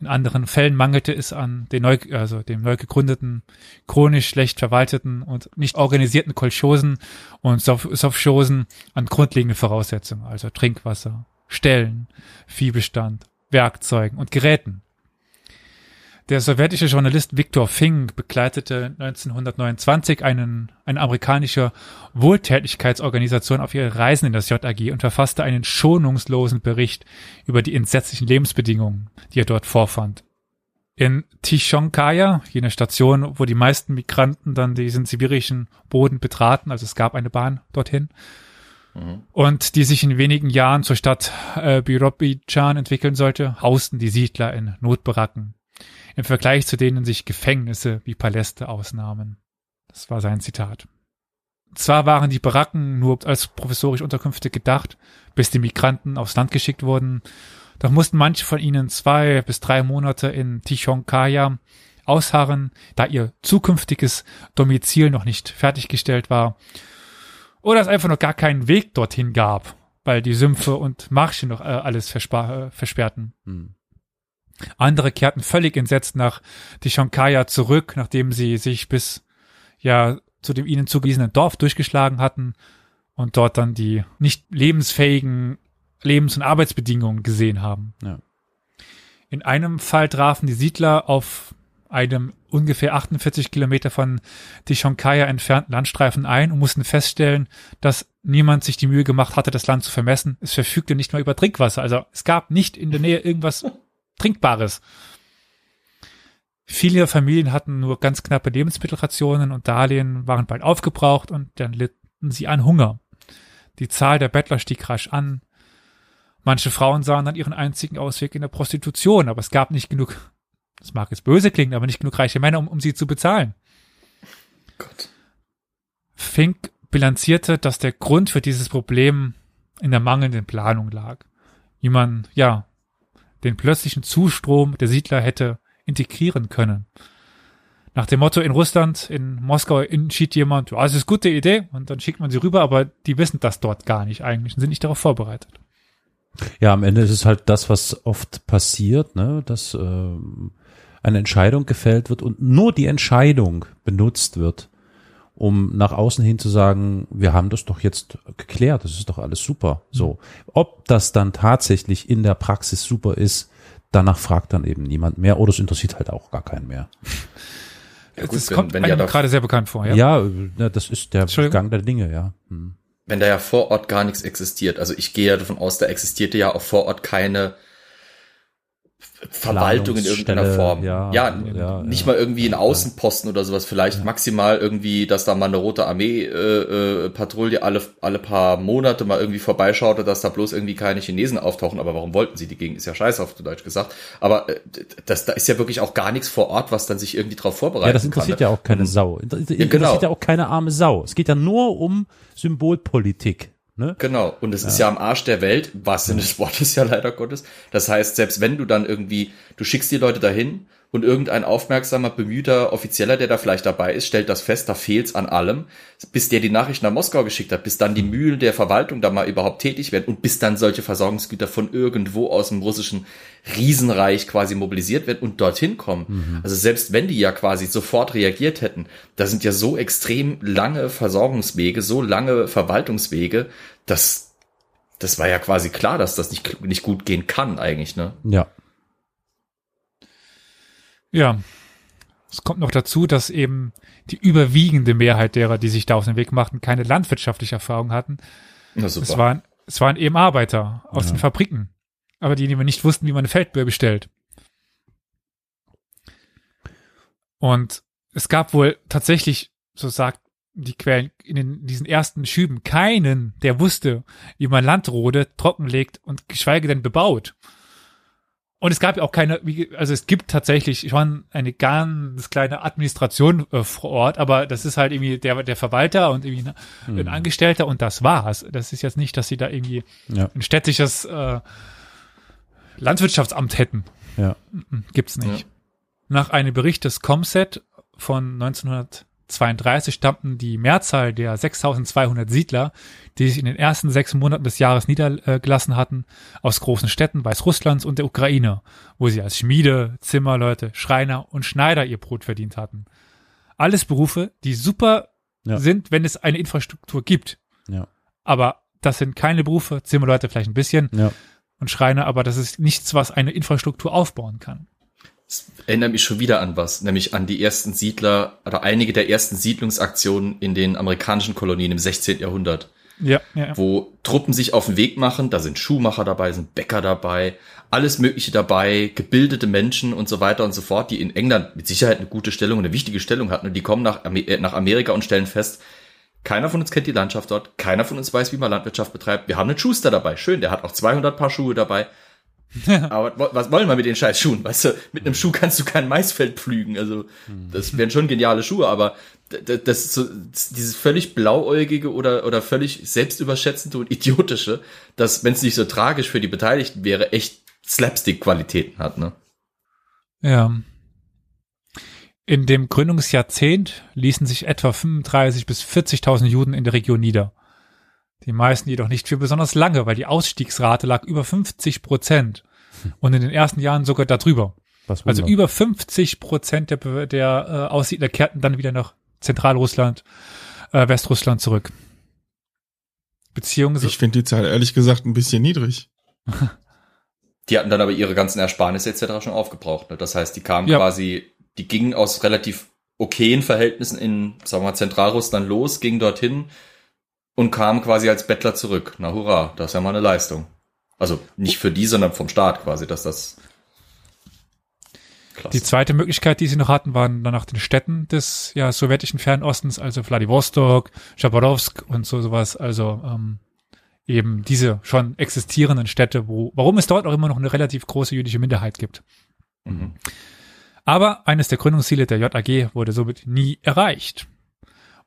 In anderen Fällen mangelte es an den neu, also dem neu gegründeten, chronisch schlecht verwalteten und nicht organisierten Kolchosen und Sof- Sovchosen an grundlegenden Voraussetzungen, also Trinkwasser, Ställen, Viehbestand, Werkzeugen und Geräten. Der sowjetische Journalist Viktor Fink begleitete 1929 einen, eine amerikanische Wohltätigkeitsorganisation auf ihre Reisen in das JAG und verfasste einen schonungslosen Bericht über die entsetzlichen Lebensbedingungen, die er dort vorfand. In Tishonkaya, jene Station, wo die meisten Migranten dann diesen sibirischen Boden betraten, also es gab eine Bahn dorthin, und die sich in wenigen Jahren zur Stadt äh, Birobidschan entwickeln sollte, hausten die Siedler in Notbaracken, im Vergleich zu denen sich Gefängnisse wie Paläste ausnahmen. Das war sein Zitat. Zwar waren die Baracken nur als professorische Unterkünfte gedacht, bis die Migranten aufs Land geschickt wurden, doch mussten manche von ihnen zwei bis drei Monate in Tichonkaya ausharren, da ihr zukünftiges Domizil noch nicht fertiggestellt war oder es einfach noch gar keinen Weg dorthin gab, weil die Sümpfe und Marsche noch äh, alles äh, versperrten. Hm. Andere kehrten völlig entsetzt nach Tishonkaya zurück, nachdem sie sich bis ja zu dem ihnen zugewiesenen Dorf durchgeschlagen hatten und dort dann die nicht lebensfähigen Lebens- und Arbeitsbedingungen gesehen haben. Ja. In einem Fall trafen die Siedler auf einem ungefähr 48 Kilometer von Tishonkaya entfernten Landstreifen ein und mussten feststellen, dass niemand sich die Mühe gemacht hatte, das Land zu vermessen. Es verfügte nicht mal über Trinkwasser. Also es gab nicht in der Nähe irgendwas Trinkbares. Viele Familien hatten nur ganz knappe Lebensmittelrationen und Darlehen waren bald aufgebraucht und dann litten sie an Hunger. Die Zahl der Bettler stieg rasch an. Manche Frauen sahen dann ihren einzigen Ausweg in der Prostitution, aber es gab nicht genug das mag jetzt böse klingen, aber nicht genug reiche Männer, um, um sie zu bezahlen. Gott. Fink bilanzierte, dass der Grund für dieses Problem in der mangelnden Planung lag. Wie man, ja, den plötzlichen Zustrom der Siedler hätte integrieren können. Nach dem Motto in Russland, in Moskau entschied jemand, ja, es ist gute Idee, und dann schickt man sie rüber, aber die wissen das dort gar nicht eigentlich und sind nicht darauf vorbereitet. Ja, am Ende ist es halt das, was oft passiert, ne, dass ähm, eine Entscheidung gefällt wird und nur die Entscheidung benutzt wird, um nach außen hin zu sagen, wir haben das doch jetzt geklärt, das ist doch alles super. So, ob das dann tatsächlich in der Praxis super ist, danach fragt dann eben niemand mehr oder es interessiert halt auch gar keinen mehr. Ja, gut, das wenn, kommt wenn einem ja gerade sehr bekannt vor. Ja, ja das ist der Gang der Dinge, ja. Hm. Wenn da ja vor Ort gar nichts existiert, also ich gehe ja davon aus, da existierte ja auch vor Ort keine Verwaltung in irgendeiner Form. Ja, ja, ja nicht ja. mal irgendwie ein Außenposten oder sowas. Vielleicht maximal irgendwie, dass da mal eine rote Armee-Patrouille äh, äh, alle, alle paar Monate mal irgendwie vorbeischaute, dass da bloß irgendwie keine Chinesen auftauchen. Aber warum wollten sie? Die Gegend ist ja scheiße, auf Deutsch gesagt. Aber äh, das, da ist ja wirklich auch gar nichts vor Ort, was dann sich irgendwie drauf vorbereitet. Ja, das interessiert kann, ja auch keine Sau. Das interessiert genau. ja auch keine arme Sau. Es geht ja nur um Symbolpolitik. Ne? Genau, und es ja. ist ja am Arsch der Welt, was Sinne des Wortes ja leider Gottes. Das heißt, selbst wenn du dann irgendwie, du schickst die Leute dahin und irgendein aufmerksamer, bemühter Offizieller, der da vielleicht dabei ist, stellt das fest, da fehlt's an allem, bis der die Nachricht nach Moskau geschickt hat, bis dann die Mühlen der Verwaltung da mal überhaupt tätig werden und bis dann solche Versorgungsgüter von irgendwo aus dem russischen Riesenreich quasi mobilisiert werden und dorthin kommen. Mhm. Also selbst wenn die ja quasi sofort reagiert hätten, da sind ja so extrem lange Versorgungswege, so lange Verwaltungswege, dass das war ja quasi klar, dass das nicht, nicht gut gehen kann eigentlich, ne? Ja. Ja. Es kommt noch dazu, dass eben die überwiegende Mehrheit derer, die sich da auf den Weg machten, keine landwirtschaftliche Erfahrung hatten. Na super. Es waren, es waren eben Arbeiter aus ja. den Fabriken, aber die, die nicht wussten, wie man eine Feldböhr bestellt. Und es gab wohl tatsächlich, so sagt die Quellen in den, diesen ersten Schüben, keinen, der wusste, wie man Landrode trockenlegt und geschweige denn bebaut. Und es gab ja auch keine, also es gibt tatsächlich schon eine ganz kleine Administration äh, vor Ort, aber das ist halt irgendwie der, der Verwalter und irgendwie mhm. ein Angestellter und das war's. Das ist jetzt nicht, dass sie da irgendwie ja. ein städtisches äh, Landwirtschaftsamt hätten. Ja. Gibt's nicht. Ja. Nach einem Bericht des Comset von 1900 32 stammten die Mehrzahl der 6200 Siedler, die sich in den ersten sechs Monaten des Jahres niedergelassen hatten, aus großen Städten Weißrusslands und der Ukraine, wo sie als Schmiede, Zimmerleute, Schreiner und Schneider ihr Brot verdient hatten. Alles Berufe, die super ja. sind, wenn es eine Infrastruktur gibt. Ja. Aber das sind keine Berufe, Zimmerleute vielleicht ein bisschen ja. und Schreiner, aber das ist nichts, was eine Infrastruktur aufbauen kann. Erinnert mich schon wieder an was, nämlich an die ersten Siedler oder einige der ersten Siedlungsaktionen in den amerikanischen Kolonien im 16. Jahrhundert. Ja, ja. wo Truppen sich auf den Weg machen. Da sind Schuhmacher dabei, sind Bäcker dabei, alles Mögliche dabei, gebildete Menschen und so weiter und so fort, die in England mit Sicherheit eine gute Stellung, eine wichtige Stellung hatten. Und die kommen nach, äh, nach Amerika und stellen fest, keiner von uns kennt die Landschaft dort, keiner von uns weiß, wie man Landwirtschaft betreibt. Wir haben einen Schuster dabei, schön, der hat auch 200 Paar Schuhe dabei. Aber was wollen wir mit den scheiß Schuhen? Weißt du, mit einem Schuh kannst du kein Maisfeld pflügen. Also, das wären schon geniale Schuhe, aber das ist so, das- dieses völlig blauäugige oder, oder völlig selbstüberschätzende und idiotische, dass, wenn es nicht so tragisch für die Beteiligten wäre, echt Slapstick-Qualitäten hat, ne? Ja. In dem Gründungsjahrzehnt ließen sich etwa 35 bis 40.000 Juden in der Region nieder. Die meisten jedoch nicht für besonders lange, weil die Ausstiegsrate lag über 50 Prozent und in den ersten Jahren sogar darüber. Was Also über 50 Prozent der, der äh, Aussiedler kehrten dann wieder nach Zentralrussland, äh, Westrussland zurück. Beziehungsweise Ich finde die Zahl ehrlich gesagt ein bisschen niedrig. Die hatten dann aber ihre ganzen Ersparnisse etc. schon aufgebraucht. Ne? Das heißt, die kamen Ja. quasi, die gingen aus relativ okayen Verhältnissen in, sagen wir mal, Zentralrussland los, gingen dorthin und kamen quasi als Bettler zurück. Na hurra, das ist ja mal eine Leistung. Also nicht für die, sondern vom Staat quasi, dass das klasse. Die zweite Möglichkeit, die sie noch hatten, waren dann nach den Städten des ja, sowjetischen Fernostens, also Vladivostok, Chabarovsk und so sowas, also ähm, eben diese schon existierenden Städte, wo, warum es dort auch immer noch eine relativ große jüdische Minderheit gibt. Mhm. Aber eines der Gründungsziele der JAG wurde somit nie erreicht.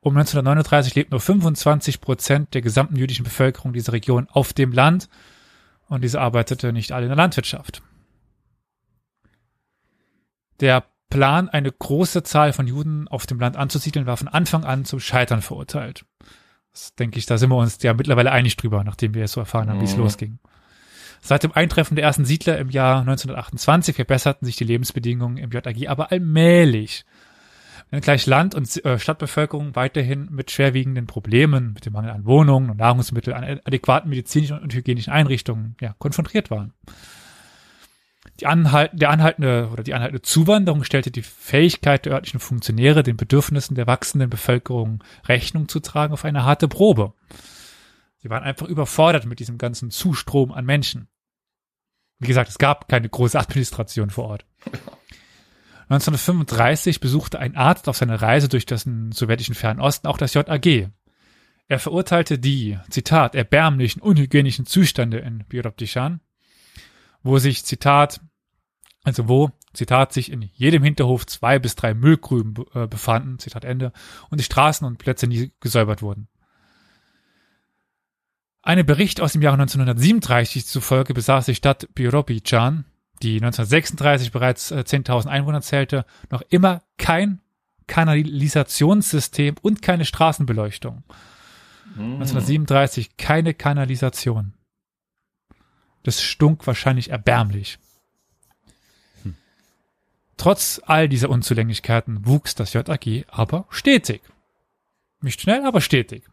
Um 1939 lebten nur 25 Prozent der gesamten jüdischen Bevölkerung dieser Region auf dem Land und diese arbeitete nicht alle in der Landwirtschaft. Der Plan, eine große Zahl von Juden auf dem Land anzusiedeln, war von Anfang an zum Scheitern verurteilt. Das denke ich, da sind wir uns ja mittlerweile einig drüber, nachdem wir jetzt so erfahren haben, wie es Mhm. losging. Seit dem Eintreffen der ersten Siedler im Jahr 1928 verbesserten sich die Lebensbedingungen im JAG aber allmählich. Wenngleich Land- und äh, Stadtbevölkerung weiterhin mit schwerwiegenden Problemen, mit dem Mangel an Wohnungen und Nahrungsmitteln, an adäquaten medizinischen und hygienischen Einrichtungen ja, konfrontiert waren. Die anhalten, der anhaltende oder die anhaltende Zuwanderung stellte die Fähigkeit der örtlichen Funktionäre, den Bedürfnissen der wachsenden Bevölkerung Rechnung zu tragen, auf eine harte Probe. Sie waren einfach überfordert mit diesem ganzen Zustrom an Menschen. Wie gesagt, es gab keine große Administration vor Ort. 1935 besuchte ein Arzt auf seiner Reise durch den sowjetischen Fernosten auch das JAG. Er verurteilte die, Zitat, erbärmlichen, unhygienischen Zustände in Biroptichan, wo sich, Zitat, also wo, Zitat, sich in jedem Hinterhof zwei bis drei Müllgrüben äh, befanden, Zitat Ende, und die Straßen und Plätze nie gesäubert wurden. Einem Bericht aus dem Jahre 1937 zufolge besaß die Stadt Biropichan, die 1936 bereits äh, 10.000 Einwohner zählte, noch immer kein Kanalisationssystem und keine Straßenbeleuchtung. 1937 keine Kanalisation. Das stunk wahrscheinlich erbärmlich. Trotz all dieser Unzulänglichkeiten wuchs das JAG aber stetig. Nicht schnell, aber stetig.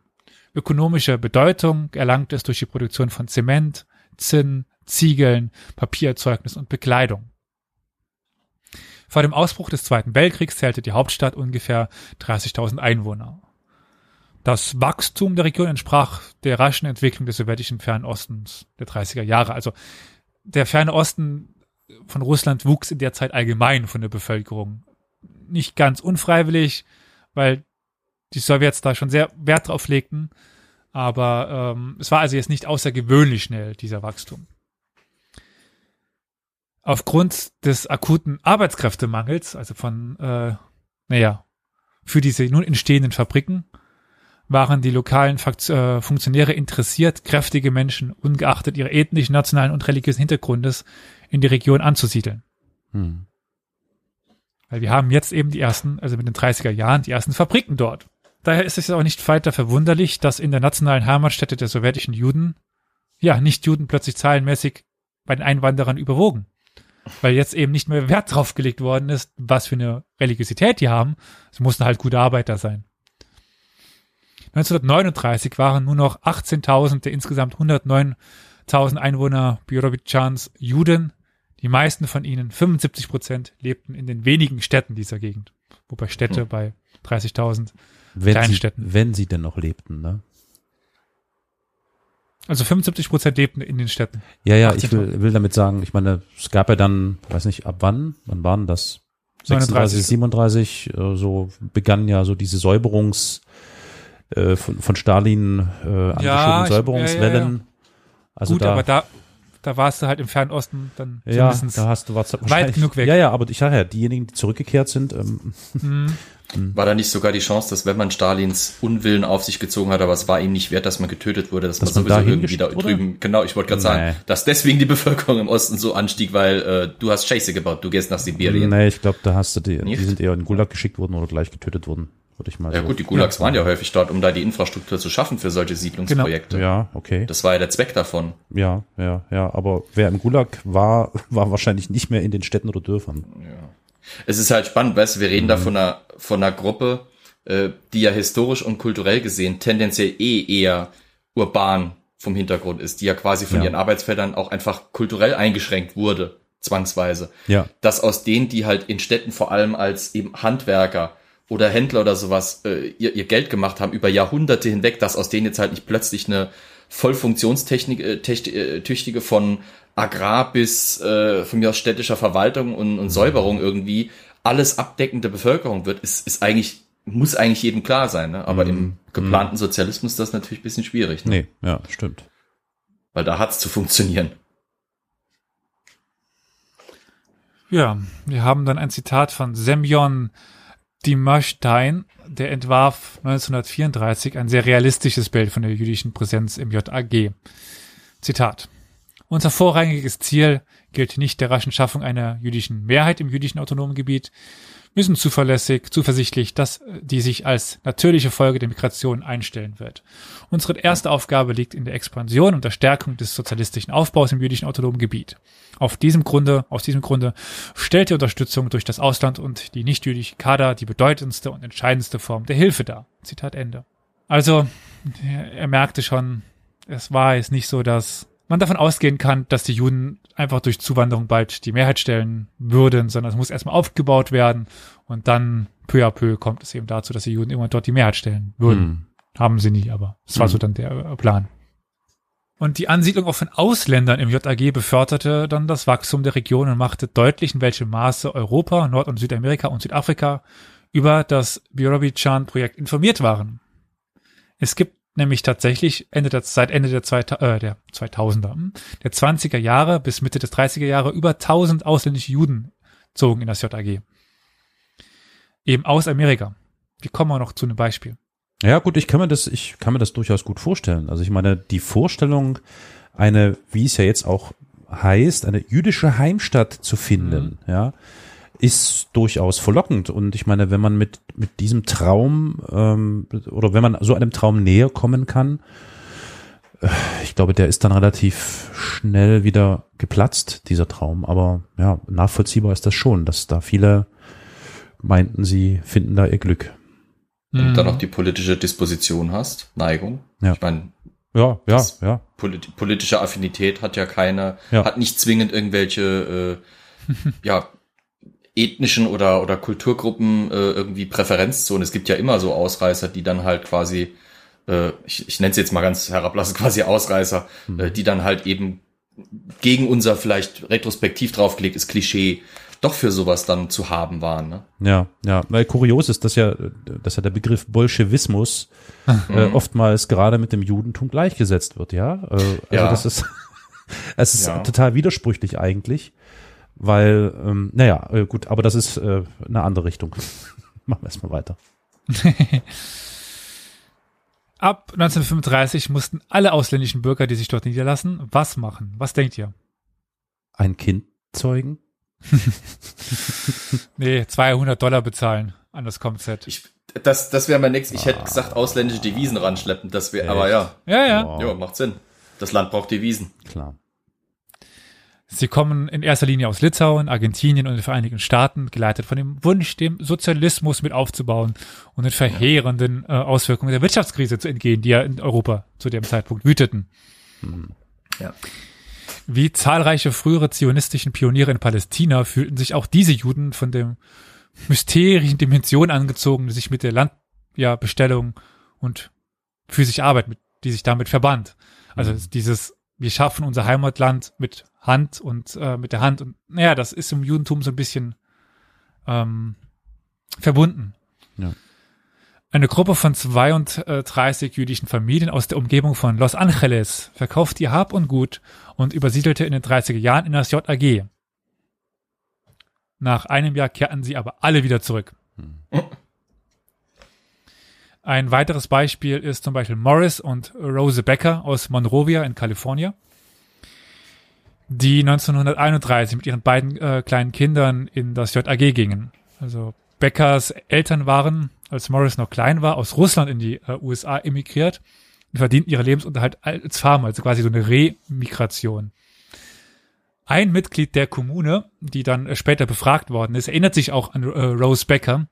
Ökonomische Bedeutung erlangte es durch die Produktion von Zement, Zinn, Ziegeln, Papierzeugnis und Bekleidung. Vor dem Ausbruch des Zweiten Weltkriegs zählte die Hauptstadt ungefähr 30.000 Einwohner. Das Wachstum der Region entsprach der raschen Entwicklung des sowjetischen Fernostens der 30er Jahre. Also der Ferne Osten von Russland wuchs in der Zeit allgemein von der Bevölkerung. Nicht ganz unfreiwillig, weil die Sowjets da schon sehr Wert drauf legten. Aber ähm, es war also jetzt nicht außergewöhnlich schnell, dieser Wachstum. Aufgrund des akuten Arbeitskräftemangels, also von, äh, naja, für diese nun entstehenden Fabriken, waren die lokalen Fakt äh, Funktionäre interessiert, kräftige Menschen, ungeachtet ihrer ethnischen, nationalen und religiösen Hintergrundes, in die Region anzusiedeln. Hm. Weil wir haben jetzt eben die ersten, also mit den 30er Jahren, die ersten Fabriken dort. Daher ist es auch nicht weiter verwunderlich, dass in der nationalen Heimatstätte der sowjetischen Juden, ja, Nicht-Juden plötzlich zahlenmäßig bei den Einwanderern überwogen. Weil jetzt eben nicht mehr Wert drauf gelegt worden ist, was für eine Religiosität die haben. Es mussten halt gute Arbeiter sein. 1939 waren nur noch 18.000 der insgesamt 109.000 Einwohner Biorobitschans Juden. Die meisten von ihnen, 75 Prozent, lebten in den wenigen Städten dieser Gegend. Wobei Städte Hm. bei 30.000 Wenn Kleinen sie, Städten. wenn sie denn noch lebten, ne? Also 75 Prozent lebten in den Städten. Ja, ja, 18. ich will, will damit sagen, ich meine, es gab ja dann, weiß nicht, ab wann, wann waren das? 36, 37, äh, so begann ja so diese Säuberungs, äh, von, von Stalin äh, angeschobenen Ja, Säuberungswellen. ja, ja. Also Gut, da, aber da, da warst du halt im Fernen Osten dann ja, da hast du was wahrscheinlich- genug weg. Ja, ja, aber ich sage ja, diejenigen, die zurückgekehrt sind, ähm, Mhm. War da nicht sogar die Chance, dass wenn man Stalins Unwillen auf sich gezogen hat, aber es war ihm nicht wert, dass man getötet wurde, dass, Dass man sowieso irgendwie da wurde? drüben, genau, ich wollte gerade sagen, Nee. dass deswegen die Bevölkerung im Osten so anstieg, weil äh, du hast Scheiße gebaut, du gehst nach Sibirien. nee, ich glaube, da hast du die, die Nicht? sind eher in Gulag geschickt worden oder gleich getötet worden, würde ich mal Ja so. gut, die Gulags waren ja häufig dort, um da die Infrastruktur zu schaffen für solche Siedlungsprojekte. Ja, okay. Das war ja der Zweck davon. Ja, ja, ja, aber wer im Gulag war, war wahrscheinlich nicht mehr in den Städten oder Dörfern. Es ist halt spannend, weißt du, wir reden da von einer, von einer Gruppe, äh, die ja historisch und kulturell gesehen tendenziell eh eher urban vom Hintergrund ist, die ja quasi von Ja. ihren Arbeitsfeldern auch einfach kulturell eingeschränkt wurde, zwangsweise. Ja, Dass aus denen, die halt in Städten vor allem als eben Handwerker oder Händler oder sowas äh, ihr, ihr Geld gemacht haben, über Jahrhunderte hinweg, dass aus denen jetzt halt nicht plötzlich eine voll funktionstechnik äh, äh, tüchtige von Agrar bis äh, von mir aus städtischer Verwaltung und, und Säuberung irgendwie alles abdeckende Bevölkerung wird, ist, ist eigentlich muss eigentlich jedem klar sein, ne? aber im geplanten Sozialismus ist das natürlich ein bisschen schwierig, ne? nee, ja, stimmt. weil da hat's zu funktionieren. Ja, wir haben dann ein Zitat von Semyon Dimashstein, der entwarf 1934 ein sehr realistisches Bild von der jüdischen Präsenz im JAG. Zitat. Unser vorrangiges Ziel gilt nicht der raschen Schaffung einer jüdischen Mehrheit im jüdischen autonomen Gebiet. Sind zuverlässig, zuversichtlich, dass die sich als natürliche Folge der Migration einstellen wird. Unsere erste Aufgabe liegt in der Expansion und der Stärkung des sozialistischen Aufbaus im jüdischen autonomen Gebiet. Auf diesem Grunde, aus diesem Grunde stellt die Unterstützung durch das Ausland und die nichtjüdische Kader die bedeutendste und entscheidendste Form der Hilfe dar. Zitat Ende. Also, er merkte schon, es war jetzt nicht so, dass man davon ausgehen kann, dass die Juden einfach durch Zuwanderung bald die Mehrheit stellen würden, sondern es muss erstmal aufgebaut werden und dann peu à peu kommt es eben dazu, dass die Juden irgendwann dort die Mehrheit stellen würden. Hm. Haben sie nie, aber es war Hm. so dann der äh, Plan. Und die Ansiedlung auch von Ausländern im JAG beförderte dann das Wachstum der Region und machte deutlich, in welchem Maße Europa, Nord- und Südamerika und Südafrika über das Birobidschan-Projekt informiert waren. Es gibt nämlich tatsächlich Ende der, seit Ende der, zwei, äh, der 2000er, hm, der 20er Jahre bis Mitte des 30er Jahre über 1000 ausländische Juden zogen in das JAG. Eben aus Amerika. Wir kommen auch noch zu einem Beispiel. Ja, gut, ich kann mir das, ich kann mir das durchaus gut vorstellen. Also ich meine, die Vorstellung, eine, wie es ja jetzt auch heißt, eine jüdische Heimstatt zu finden, ja, ist durchaus verlockend. Und ich meine, wenn man mit, mit diesem Traum ähm, oder wenn man so einem Traum näher kommen kann, äh, ich glaube, der ist dann relativ schnell wieder geplatzt, dieser Traum. Aber ja, nachvollziehbar ist das schon, dass da viele meinten, sie finden da ihr Glück. Wenn Mhm. du dann auch die politische Disposition hast, Neigung. Ja. Ich meine, Ja, ja, ja. polit politische Affinität hat ja keine, Ja. hat nicht zwingend irgendwelche äh, ja, ethnischen oder, oder Kulturgruppen äh, irgendwie Präferenzzonen. Es gibt ja immer so Ausreißer, die dann halt quasi, äh, ich, ich nenne es jetzt mal ganz herablassend, quasi Ausreißer, äh, die dann halt eben gegen unser vielleicht retrospektiv draufgelegtes Klischee doch für sowas dann zu haben waren. Ne? Ja, ja. Weil kurios ist, dass ja, dass ja der Begriff Bolschewismus äh, oftmals gerade mit dem Judentum gleichgesetzt wird, ja. Äh, also Ja. das ist, es ist Ja. total widersprüchlich eigentlich, weil, ähm, naja, äh, gut, aber das ist äh, eine andere Richtung. Machen wir erstmal weiter. Ab 1935 mussten alle ausländischen Bürger, die sich dort niederlassen, was machen? Was denkt ihr? Ein Kind zeugen? Nee, 200 Dollar bezahlen an das Comset. Ich, das das wäre mein nächstes. Ich hätte gesagt, ausländische Devisen ranschleppen. Das wäre, aber ja, Ja, ja. Wow. ja, macht Sinn. Das Land braucht Devisen. Klar. Sie kommen in erster Linie aus Litauen, Argentinien und den Vereinigten Staaten, geleitet von dem Wunsch, dem Sozialismus mit aufzubauen und den verheerenden äh, Auswirkungen der Wirtschaftskrise zu entgehen, die ja in Europa zu dem Zeitpunkt wüteten. Ja. Wie zahlreiche frühere zionistischen Pioniere in Palästina fühlten sich auch diese Juden von dem mysterischen Dimension angezogen, die sich mit der Landbestellung ja, und physische Arbeit, mit, die sich damit verband. Also dieses, wir schaffen unser Heimatland mit Hand und äh, mit der Hand und naja, das ist im Judentum so ein bisschen ähm, verbunden. Ja. Eine Gruppe von 32 jüdischen Familien aus der Umgebung von Los Angeles verkaufte ihr Hab und Gut und übersiedelte in den 30er Jahren in das JAG. Nach einem Jahr kehrten sie aber alle wieder zurück. Ein weiteres Beispiel ist zum Beispiel Morris und Rose Becker aus Monrovia in Kalifornien, die 1931 mit ihren beiden äh, kleinen Kindern in das JAG gingen. Also Beckers Eltern waren, als Morris noch klein war, aus Russland in die äh, USA emigriert und verdienten ihre Lebensunterhalt als Farmer, also quasi so eine Remigration. Ein Mitglied der Kommune, die dann äh, später befragt worden ist, erinnert sich auch an äh, Rose Becker,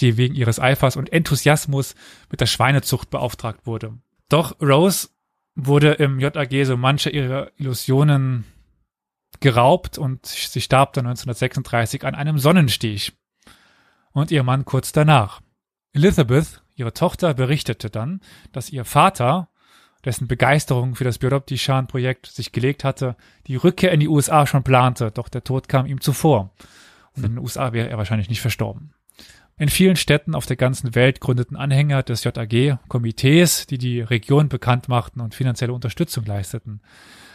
die wegen ihres Eifers und Enthusiasmus mit der Schweinezucht beauftragt wurde. Doch Rose wurde im JAG so manche ihrer Illusionen geraubt und sie starb dann 1936 an einem Sonnenstich. Und ihr Mann kurz danach. Elizabeth, ihre Tochter, berichtete dann, dass ihr Vater, dessen Begeisterung für das Biodop-Dishan-Projekt sich gelegt hatte, die Rückkehr in die USA schon plante, doch der Tod kam ihm zuvor. Und in den USA wäre er wahrscheinlich nicht verstorben. In vielen Städten auf der ganzen Welt gründeten Anhänger des JAG Komitees, die die Region bekannt machten und finanzielle Unterstützung leisteten.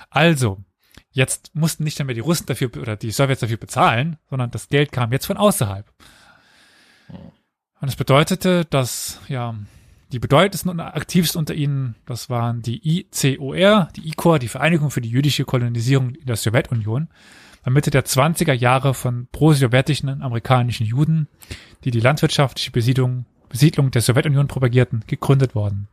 Also, jetzt mussten nicht mehr die Russen dafür oder die Sowjets dafür bezahlen, sondern das Geld kam jetzt von außerhalb. Und es bedeutete, dass ja die bedeutendsten und aktivsten unter ihnen, das waren die ICOR, die ICOR, die Vereinigung für die jüdische Kolonisierung in der Sowjetunion, Mitte der 20er Jahre von pro-sowjetischen amerikanischen Juden, die die landwirtschaftliche Besiedlung, Besiedlung der Sowjetunion propagierten, gegründet worden.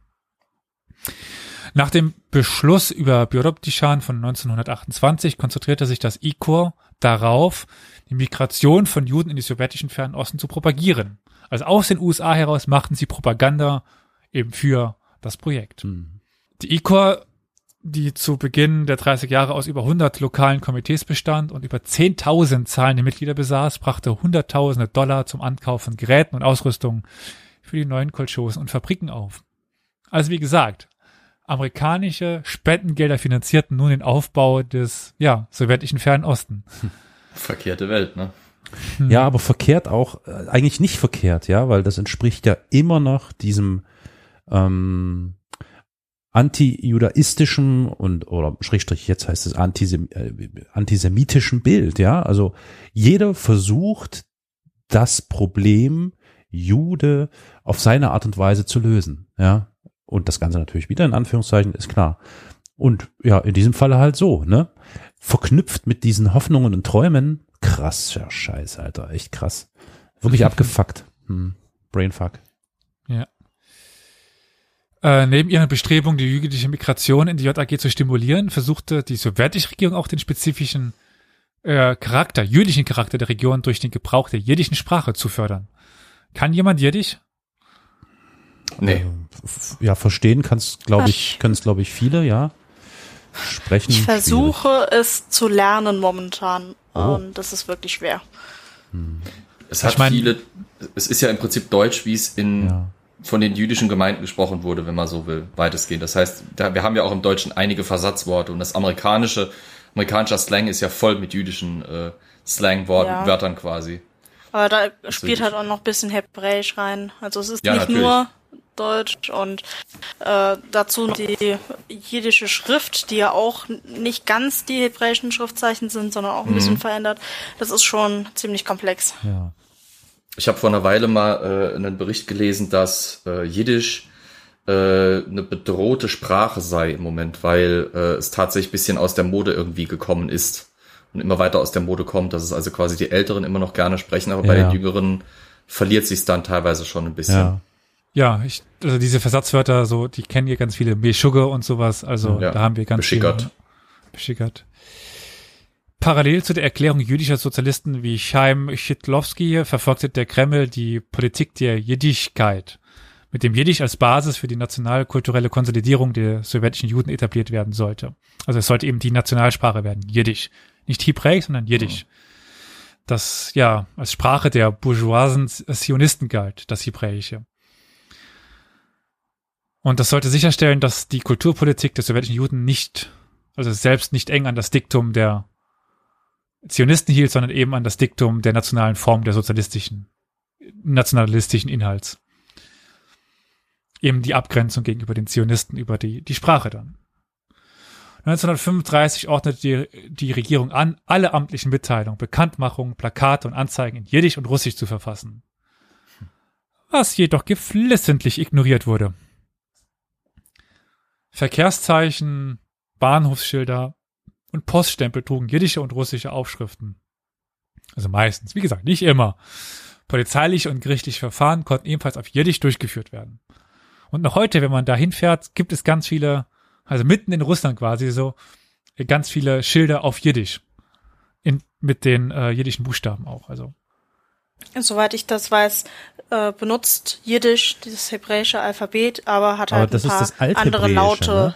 Nach dem Beschluss über Biorobdichan von 1928 konzentrierte sich das ICOR darauf, die Migration von Juden in die sowjetischen Fernosten zu propagieren. Also aus den USA heraus machten sie Propaganda eben für das Projekt. Hm. Die ICOR, die zu Beginn der 30 Jahre aus über 100 lokalen Komitees bestand und über 10.000 zahlende Mitglieder besaß, brachte Hunderttausende Dollar zum Ankauf von Geräten und Ausrüstung für die neuen Kolchosen und Fabriken auf. Also wie gesagt, amerikanische Spendengelder finanzierten nun den Aufbau des, ja, sowjetischen Fernosten. Verkehrte Welt, ne? Ja, aber verkehrt auch, äh, eigentlich nicht verkehrt, ja, weil das entspricht ja immer noch diesem ähm, anti-judaistischen und oder Schrägstrich jetzt heißt es antisem äh, antisemitischen Bild, ja. Also jeder versucht das Problem Jude auf seine Art und Weise zu lösen, ja. Und das Ganze natürlich wieder in Anführungszeichen ist klar. Und ja, in diesem Falle halt so, ne? Verknüpft mit diesen Hoffnungen und Träumen. Krasser Scheiß, Alter. Echt krass. Wirklich abgefuckt. Hm. Brainfuck. Ja. Äh, neben ihren Bestrebungen, die jüdische Migration in die JAG zu stimulieren, versuchte die sowjetische Regierung auch den spezifischen äh, Charakter, jüdischen Charakter der Region durch den Gebrauch der jiddischen Sprache zu fördern. Kann jemand Jiddisch? Nee. F- Ja, verstehen kannst, glaube ich, können es, glaube ich, viele, ja. Sprechen. Ich versuche es zu lernen momentan. Oh. Und das ist wirklich schwer. Es hat Ich mein- viele, es ist ja im Prinzip Deutsch, wie es in, Ja. Von den jüdischen Gemeinden gesprochen wurde, wenn man so will, weitestgehend. Das heißt, da, wir haben ja auch im Deutschen einige Versatzworte und das amerikanische, amerikanischer Slang ist ja voll mit jüdischen äh, Slangworten, Ja. Wörtern quasi. Aber da spielt richtig. halt auch noch ein bisschen Hebräisch rein. Also es ist Ja, nicht natürlich. nur Deutsch und äh, dazu die jiddische Schrift, die ja auch nicht ganz die hebräischen Schriftzeichen sind, sondern auch ein Mhm. bisschen verändert. Das ist schon ziemlich komplex. Ja. Ich habe vor einer Weile mal äh, einen Bericht gelesen, dass äh, Jiddisch äh, eine bedrohte Sprache sei im Moment, weil äh, es tatsächlich bisschen aus der Mode irgendwie gekommen ist und immer weiter aus der Mode kommt, dass es also quasi die Älteren immer noch gerne sprechen, aber bei Ja. den Jüngeren verliert sich dann teilweise schon ein bisschen. Ja. Ja, ich, also diese Versatzwörter, so, die kennen hier ganz viele, Meshuggah und sowas, also Ja, da haben wir ganz beschickert. viele. Beschickert. Parallel zu der Erklärung jüdischer Sozialisten wie Chaim Schitlowski verfolgte der Kreml die Politik der Jiddischkeit, mit dem Jiddisch als Basis für die nationalkulturelle Konsolidierung der sowjetischen Juden etabliert werden sollte. Also es sollte eben die Nationalsprache werden, Jiddisch. Nicht Hebräisch, sondern Jiddisch. Das, ja, als Sprache der bourgeoisen Zionisten galt, das Hebräische. Und das sollte sicherstellen, dass die Kulturpolitik der sowjetischen Juden nicht, also selbst nicht eng an das Diktum der Zionisten hielt, sondern eben an das Diktum der nationalen Form der sozialistischen, nationalistischen Inhalts. Eben die Abgrenzung gegenüber den Zionisten über die, die Sprache dann. 1935 ordnete die, die Regierung an, alle amtlichen Mitteilungen, Bekanntmachungen, Plakate und Anzeigen in Jiddisch und Russisch zu verfassen. Was jedoch geflissentlich ignoriert wurde. Verkehrszeichen, Bahnhofsschilder und Poststempel trugen jiddische und russische Aufschriften. Also meistens, wie gesagt, nicht immer. Polizeiliche und gerichtliche Verfahren konnten ebenfalls auf Jiddisch durchgeführt werden. Und noch heute, wenn man da hinfährt, gibt es ganz viele, also mitten in Russland quasi so, ganz viele Schilder auf Jiddisch. In, mit den äh, jiddischen Buchstaben auch. Also Soweit ich das weiß, äh, benutzt Jiddisch dieses hebräische Alphabet, aber hat Aber halt das ein ist paar das andere Laute. ne?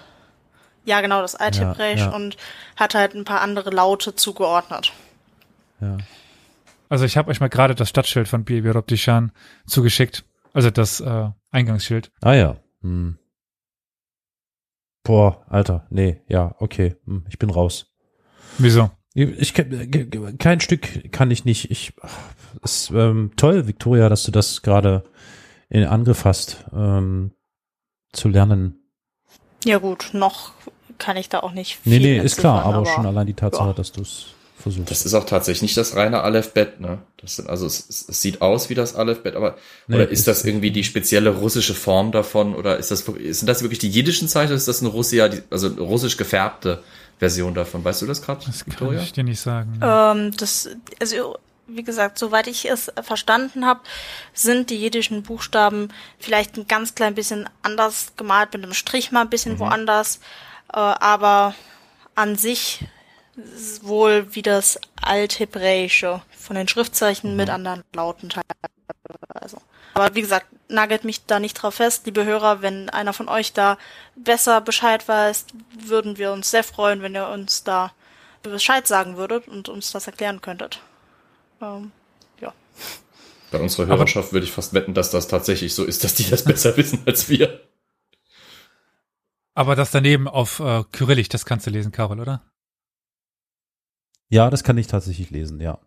Ja, genau, das Althebräisch ja. und hat halt ein paar andere Laute zugeordnet. Ja. Also ich habe euch mal gerade das Stadtschild von Bibiroptishan zugeschickt. Also das äh, Eingangsschild. Ah ja. Hm. Boah, Alter, nee, ja, okay, hm, ich bin raus. Wieso? Ich kenn- kein Stück kann ich nicht. Ich ist ähm, toll, Victoria, dass du das gerade in Angriff hast, ähm, zu lernen. Ja gut, noch kann ich da auch nicht viel Nee, nee, ist klar, entziffern, aber, schon allein die Tatsache, ja. dass du es versuchst. Das ist auch tatsächlich nicht das reine Aleph-Bet, ne? Das sind, also es, es, sieht aus wie das Aleph-Bet, aber Nee, oder ist ist- das irgendwie die spezielle russische Form davon oder ist das sind das wirklich die jiddischen Zeichen oder ist das eine Russia, die, also eine russisch gefärbte Version davon? Weißt du das gerade, Das kann Victoria? ich dir nicht sagen. Ähm, das, also wie gesagt, soweit ich es verstanden habe, sind die jiddischen Buchstaben vielleicht ein ganz klein bisschen anders gemalt, mit einem Strich mal ein bisschen woanders, äh, aber an sich wohl wie das Althebräische von den Schriftzeichen mit anderen Lauten teilweise. Aber wie gesagt, nagelt mich da nicht drauf fest, liebe Hörer, wenn einer von euch da besser Bescheid weiß, würden wir uns sehr freuen, wenn ihr uns da Bescheid sagen würdet und uns das erklären könntet. Ähm, ja. Bei unserer Hörerschaft würde ich fast wetten, dass das tatsächlich so ist, dass die das besser wissen als wir. Aber das daneben auf äh, Kyrillisch, das kannst du lesen, Carol, oder? Ja, das kann ich tatsächlich lesen, ja.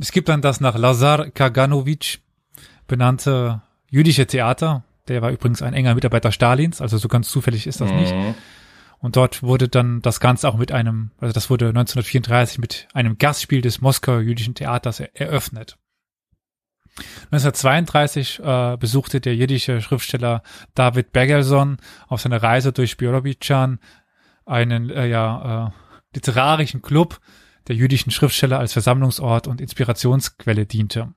Es gibt dann das nach Lazar Kaganovic benannte jüdische Theater. Der war übrigens ein enger Mitarbeiter Stalins, also so ganz zufällig ist das nicht. Mhm. Und dort wurde dann das Ganze auch mit einem, also das wurde 1934 mit einem Gastspiel des Moskauer jüdischen Theaters er eröffnet. 1932 äh, besuchte der jiddische Schriftsteller David Bergelson auf seiner Reise durch Biorobidschan einen äh, ja, äh, literarischen Club, der jüdischen Schriftsteller als Versammlungsort und Inspirationsquelle diente.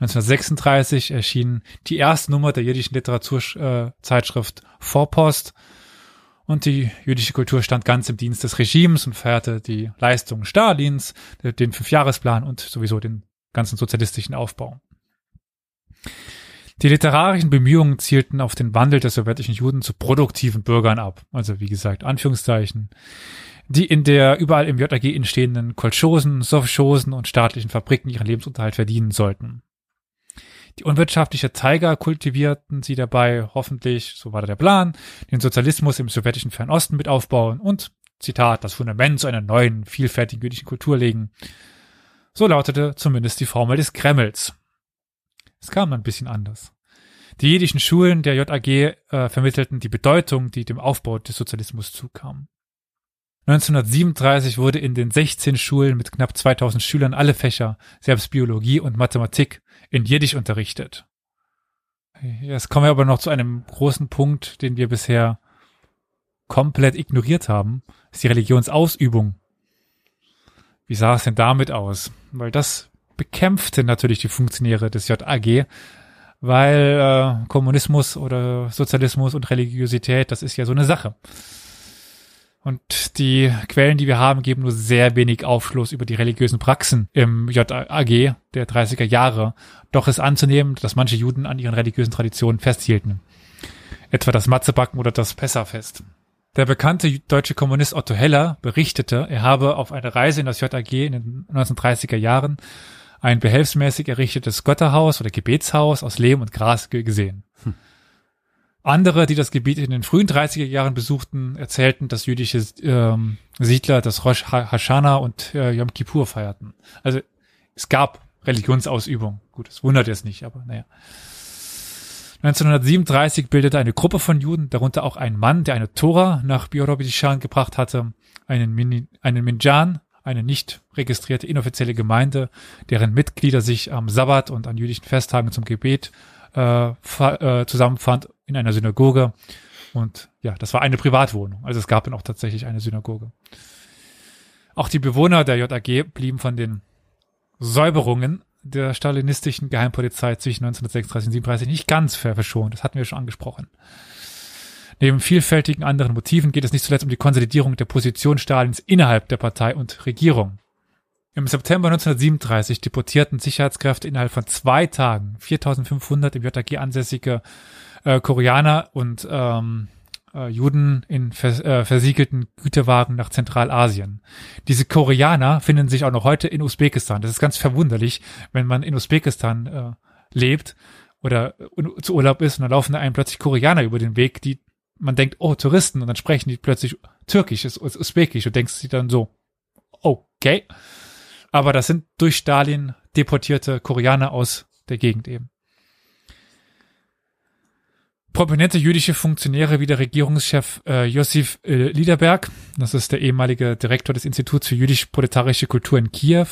1936 erschien die erste Nummer der jiddischen Literaturzeitschrift Vorpost und die jüdische Kultur stand ganz im Dienst des Regimes und feierte die Leistungen Stalins, den Fünfjahresplan und sowieso den ganzen sozialistischen Aufbau. Die literarischen Bemühungen zielten auf den Wandel der sowjetischen Juden zu produktiven Bürgern ab. Also wie gesagt, Anführungszeichen, die in der überall im JAG entstehenden Kolchosen, Sovchosen und staatlichen Fabriken ihren Lebensunterhalt verdienen sollten. Die unwirtschaftliche Zeiger kultivierten sie dabei hoffentlich, so war der Plan, den Sozialismus im sowjetischen Fernosten mit aufbauen und, Zitat, das Fundament zu einer neuen, vielfältigen jüdischen Kultur legen. So lautete zumindest die Formel des Kremls. Es kam ein bisschen anders. Die jiddischen Schulen der JAG äh, vermittelten die Bedeutung, die dem Aufbau des Sozialismus zukam. 1937 wurde in den 16 Schulen mit knapp 2000 Schülern alle Fächer, selbst Biologie und Mathematik, in Jiddisch unterrichtet. Jetzt kommen wir aber noch zu einem großen Punkt, den wir bisher komplett ignoriert haben, ist die Religionsausübung. Wie sah es denn damit aus? Weil das bekämpfte natürlich die Funktionäre des JAG, weil äh, Kommunismus oder Sozialismus und Religiosität, das ist ja so eine Sache. Und die Quellen, die wir haben, geben nur sehr wenig Aufschluss über die religiösen Praxen im JAG der 30er Jahre. Doch ist anzunehmen, dass manche Juden an ihren religiösen Traditionen festhielten. Etwa das Matzebacken oder das Pessachfest. Der bekannte deutsche Kommunist Otto Heller berichtete, er habe auf einer Reise in das JAG in den 1930er Jahren ein behelfsmäßig errichtetes Götterhaus oder Gebetshaus aus Lehm und Gras ge- gesehen. Andere, die das Gebiet in den frühen 30er Jahren besuchten, erzählten, dass jüdische ähm, Siedler das Rosh Hashanah und äh, Yom Kippur feierten. Also es gab Religionsausübung. Gut, das wundert jetzt nicht, aber naja. 1937 bildete eine Gruppe von Juden, darunter auch ein Mann, der eine Tora nach Biorobidishan gebracht hatte, einen, Min einen Minjan, eine nicht registrierte inoffizielle Gemeinde, deren Mitglieder sich am Sabbat und an jüdischen Festtagen zum Gebet äh, äh, zusammenfand in einer Synagoge. Und ja, das war eine Privatwohnung. Also es gab dann auch tatsächlich eine Synagoge. Auch die Bewohner der JAG blieben von den Säuberungen der stalinistischen Geheimpolizei zwischen 1936 und 1937 nicht ganz verschont. Das hatten wir schon angesprochen. Neben vielfältigen anderen Motiven geht es nicht zuletzt um die Konsolidierung der Position Stalins innerhalb der Partei und Regierung. Im September 1937 deportierten Sicherheitskräfte innerhalb von zwei Tagen 4500 im JAG ansässige äh, Koreaner und ähm, äh, Juden in vers äh, versiegelten Güterwagen nach Zentralasien. Diese Koreaner finden sich auch noch heute in Usbekistan. Das ist ganz verwunderlich, wenn man in Usbekistan äh, lebt oder zu Urlaub ist und dann laufen da einem plötzlich Koreaner über den Weg, die man denkt, oh, Touristen, und dann sprechen die plötzlich Türkisch, ist Usbekisch und denkst sich dann so, okay. Aber das sind durch Stalin deportierte Koreaner aus der Gegend eben. Prominente jüdische Funktionäre wie der Regierungschef äh, Josif äh, Liederberg, das ist der ehemalige Direktor des Instituts für jüdisch-proletarische Kultur in Kiew,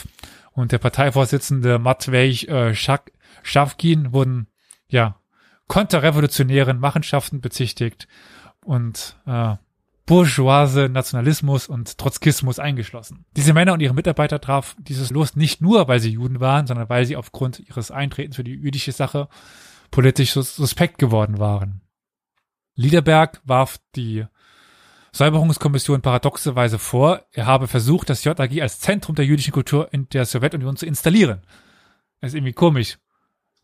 und der Parteivorsitzende Matvej äh, Schawkin wurden ja konterrevolutionären Machenschaften bezichtigt und äh, bourgeoise Nationalismus und Trotzkismus eingeschlossen. Diese Männer und ihre Mitarbeiter traf dieses Los nicht nur, weil sie Juden waren, sondern weil sie aufgrund ihres Eintretens für die jüdische Sache politisch suspekt geworden waren. Liederberg warf die Säuberungskommission paradoxerweise vor, er habe versucht, das JAG als Zentrum der jüdischen Kultur in der Sowjetunion zu installieren. Das ist irgendwie komisch,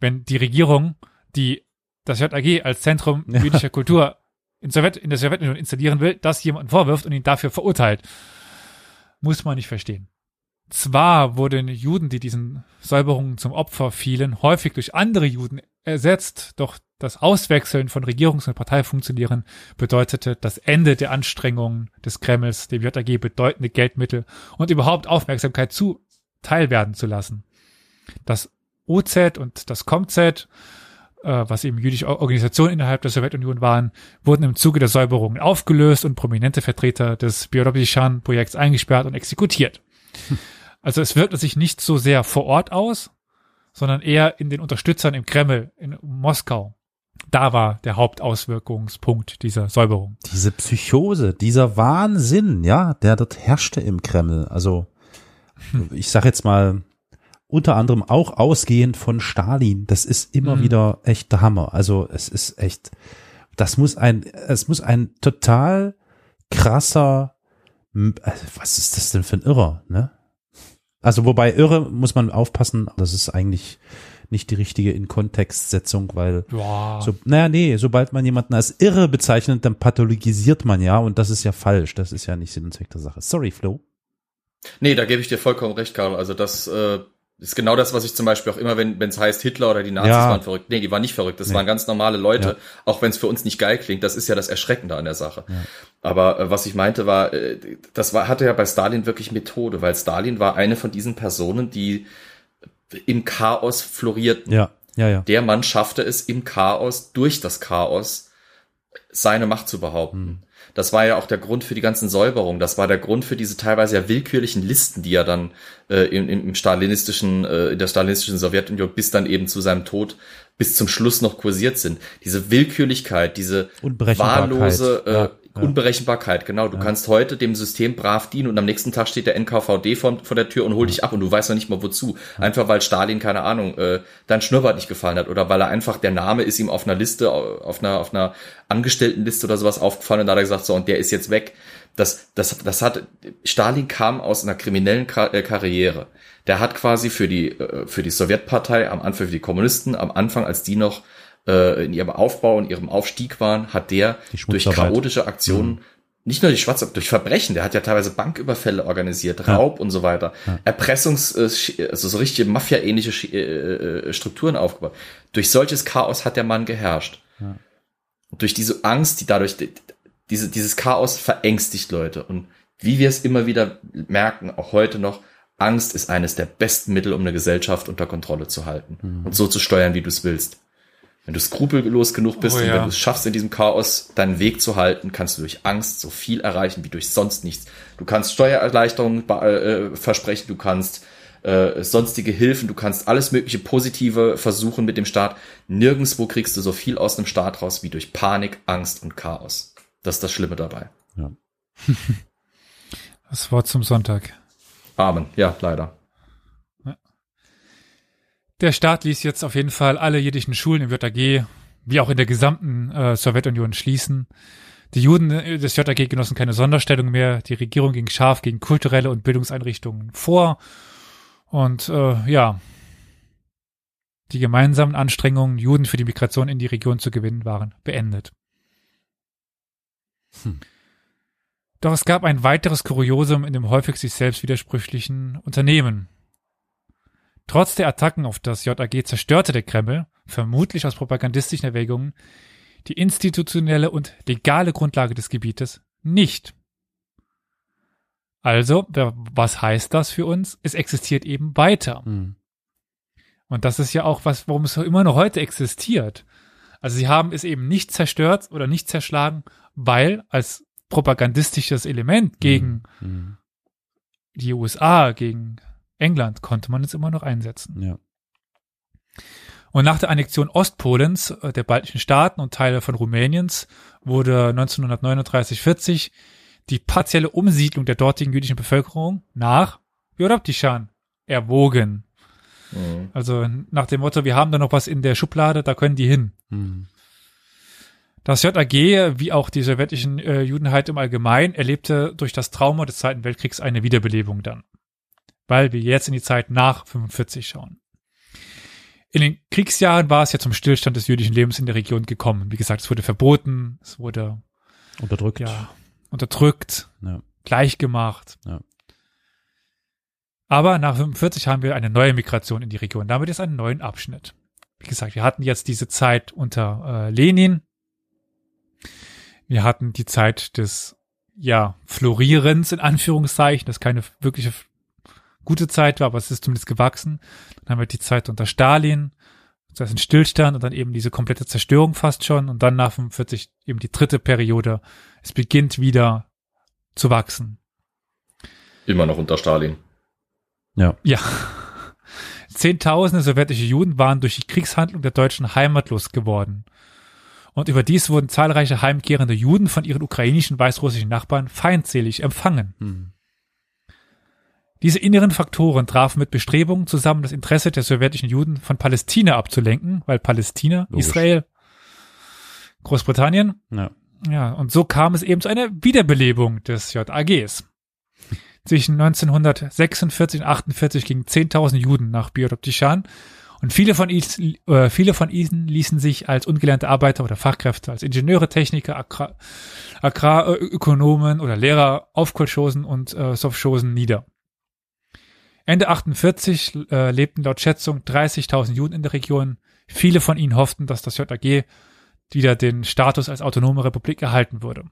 wenn die Regierung, die das JAG als Zentrum ja. jüdischer Kultur in, Sowjet, in der Sowjetunion installieren will, das jemanden vorwirft und ihn dafür verurteilt. Muss man nicht verstehen. Zwar wurden Juden, die diesen Säuberungen zum Opfer fielen, häufig durch andere Juden ersetzt, doch das Auswechseln von Regierungs- und Parteifunktionären bedeutete das Ende der Anstrengungen des Kremls, dem JAG bedeutende Geldmittel und überhaupt Aufmerksamkeit zuteil werden zu lassen. Das OZ und das COMZ äh, was eben jüdische Organisationen innerhalb der Sowjetunion waren, wurden im Zuge der Säuberungen aufgelöst und prominente Vertreter des Biorobishan-Projekts eingesperrt und exekutiert. Also es wirkte sich nicht so sehr vor Ort aus, sondern eher in den Unterstützern im Kreml, in Moskau. Da war der Hauptauswirkungspunkt dieser Säuberung. Diese Psychose, dieser Wahnsinn, ja, der dort herrschte im Kreml. Also hm. ich sag jetzt mal, unter anderem auch ausgehend von Stalin. Das ist immer mhm. wieder echt der Hammer. Also es ist echt, das muss ein, es muss ein total krasser, äh, was ist das denn für ein Irrer, ne? Also wobei Irre muss man aufpassen, das ist eigentlich nicht die richtige In-Kontext-Setzung, weil Boah. so, naja, nee, sobald man jemanden als irre bezeichnet, dann pathologisiert man ja und das ist ja falsch. Das ist ja nicht Sinn und Zweck der Sache. Sorry, Flo. Nee, da gebe ich dir vollkommen recht, Karl. Also das äh, das ist genau das, was ich zum Beispiel auch immer, wenn es heißt, Hitler oder die Nazis ja. waren verrückt. Nee, die waren nicht verrückt. Das nee. waren ganz normale Leute, ja. auch wenn es für uns nicht geil klingt. Das ist ja das Erschreckende an der Sache. Ja. Aber äh, was ich meinte war, äh, das war, hatte ja bei Stalin wirklich Methode, weil Stalin war eine von diesen Personen, die im Chaos florierten. Ja, ja, ja. Der Mann schaffte es im Chaos, durch das Chaos, seine Macht zu behaupten. Hm. Das war ja auch der Grund für die ganzen Säuberungen. Das war der Grund für diese teilweise ja willkürlichen Listen, die er dann äh, im, im stalinistischen, äh, in der stalinistischen Sowjetunion bis dann eben zu seinem Tod bis zum Schluss noch kursiert sind. Diese Willkürlichkeit, diese wahllose äh, ja. Unberechenbarkeit, genau. Du ja. kannst heute dem System brav dienen und am nächsten Tag steht der NKVD vor, vor der Tür und holt ja. dich ab und du weißt noch nicht mal wozu. Einfach weil Stalin, keine Ahnung, äh, dein Schnurrbart nicht gefallen hat oder weil er einfach, der Name ist ihm auf einer Liste, auf einer, auf einer Angestelltenliste oder sowas aufgefallen und da hat er gesagt, so, und der ist jetzt weg. Das, das, das hat, Stalin kam aus einer kriminellen äh, Karriere. Der hat quasi für die, äh, für die Sowjetpartei, am Anfang für die Kommunisten, am Anfang, als die noch äh, in ihrem Aufbau, in ihrem Aufstieg waren, hat der durch chaotische Aktionen mhm. nicht nur die Schwarze, durch Verbrechen, der hat ja teilweise Banküberfälle organisiert, Raub ja. und so weiter, ja. Erpressungs, äh, also so richtige Mafia-ähnliche äh, äh, Strukturen aufgebaut. Durch solches Chaos hat der Mann geherrscht. Ja. Und durch diese Angst, die dadurch, diese, dieses Chaos verängstigt Leute. Und wie wir es immer wieder merken, auch heute noch, Angst ist eines der besten Mittel, um eine Gesellschaft unter Kontrolle zu halten Mhm. und so zu steuern, wie du es willst. Wenn du skrupellos genug bist Oh und ja. wenn du es schaffst, in diesem Chaos deinen Weg zu halten, kannst du durch Angst so viel erreichen wie durch sonst nichts. Du kannst Steuererleichterungen äh, versprechen, du kannst äh, sonstige Hilfen, du kannst alles mögliche Positive versuchen mit dem Staat. Nirgendwo kriegst du so viel aus einem Staat raus wie durch Panik, Angst und Chaos. Das ist das Schlimme dabei. Das Wort zum Sonntag. Amen. Ja, leider. Der Staat ließ jetzt auf jeden Fall alle jüdischen Schulen im JAG, wie auch in der gesamten äh, Sowjetunion, schließen. Die Juden äh, des JAG genossen keine Sonderstellung mehr. Die Regierung ging scharf gegen kulturelle und Bildungseinrichtungen vor. Und äh, ja, die gemeinsamen Anstrengungen, Juden für die Migration in die Region zu gewinnen, waren beendet. Hm. Doch es gab ein weiteres Kuriosum in dem häufig sich selbst widersprüchlichen Unternehmen. Trotz der Attacken auf das JAG zerstörte der Kreml, vermutlich aus propagandistischen Erwägungen, die institutionelle und legale Grundlage des Gebietes nicht. Also, was heißt das für uns? Es existiert eben weiter. Mhm. Und das ist ja auch was, warum es immer noch heute existiert. Also sie haben es eben nicht zerstört oder nicht zerschlagen, weil als propagandistisches Element gegen Mhm. die USA, gegen England konnte man es immer noch einsetzen. Ja. Und nach der Annexion Ostpolens, äh, der baltischen Staaten und Teile von Rumäniens wurde 1939-40 die partielle Umsiedlung der dortigen jüdischen Bevölkerung nach Biorobtishan erwogen. Mhm. Also nach dem Motto, wir haben da noch was in der Schublade, da können die hin. Mhm. Das JAG, wie auch die sowjetischen äh, Judenheit im Allgemeinen, erlebte durch das Trauma des Zweiten Weltkriegs eine Wiederbelebung dann. Weil wir jetzt in die Zeit nach 45 schauen. In den Kriegsjahren war es ja zum Stillstand des jüdischen Lebens in der Region gekommen. Wie gesagt, es wurde verboten, es wurde Unterdrückt. ja unterdrückt, Ja. gleichgemacht. Ja. Aber nach 45 haben wir eine neue Migration in die Region. Damit ist ein neuen Abschnitt. Wie gesagt, wir hatten jetzt diese Zeit unter äh, Lenin. Wir hatten die Zeit des ja Florierens in Anführungszeichen, das keine wirkliche gute Zeit war, aber es ist zumindest gewachsen. Dann haben wir die Zeit unter Stalin, das heißt ein Stillstand und dann eben diese komplette Zerstörung fast schon und dann nach 45 eben die dritte Periode. Es beginnt wieder zu wachsen. Immer noch unter Stalin. Ja. Ja. Zehntausende sowjetische Juden waren durch die Kriegshandlung der Deutschen heimatlos geworden. Und überdies wurden zahlreiche heimkehrende Juden von ihren ukrainischen weißrussischen Nachbarn feindselig empfangen. Mhm. Diese inneren Faktoren trafen mit Bestrebungen zusammen, das Interesse der sowjetischen Juden von Palästina abzulenken, weil Palästina, Logisch. Israel, Großbritannien, Ja. ja, und so kam es eben zu einer Wiederbelebung des JAGs. Zwischen 1946 und 48 gingen 10.000 Juden nach Biorobtishan und viele von, ihnen, äh, viele von ihnen ließen sich als ungelernte Arbeiter oder Fachkräfte, als Ingenieure, Techniker, Agrar- Agrarökonomen oder Lehrer auf Kolchosen und äh, Sofchosen nieder. Ende 48 äh, lebten laut Schätzung 30.000 Juden in der Region. Viele von ihnen hofften, dass das JAG wieder den Status als autonome Republik erhalten würde.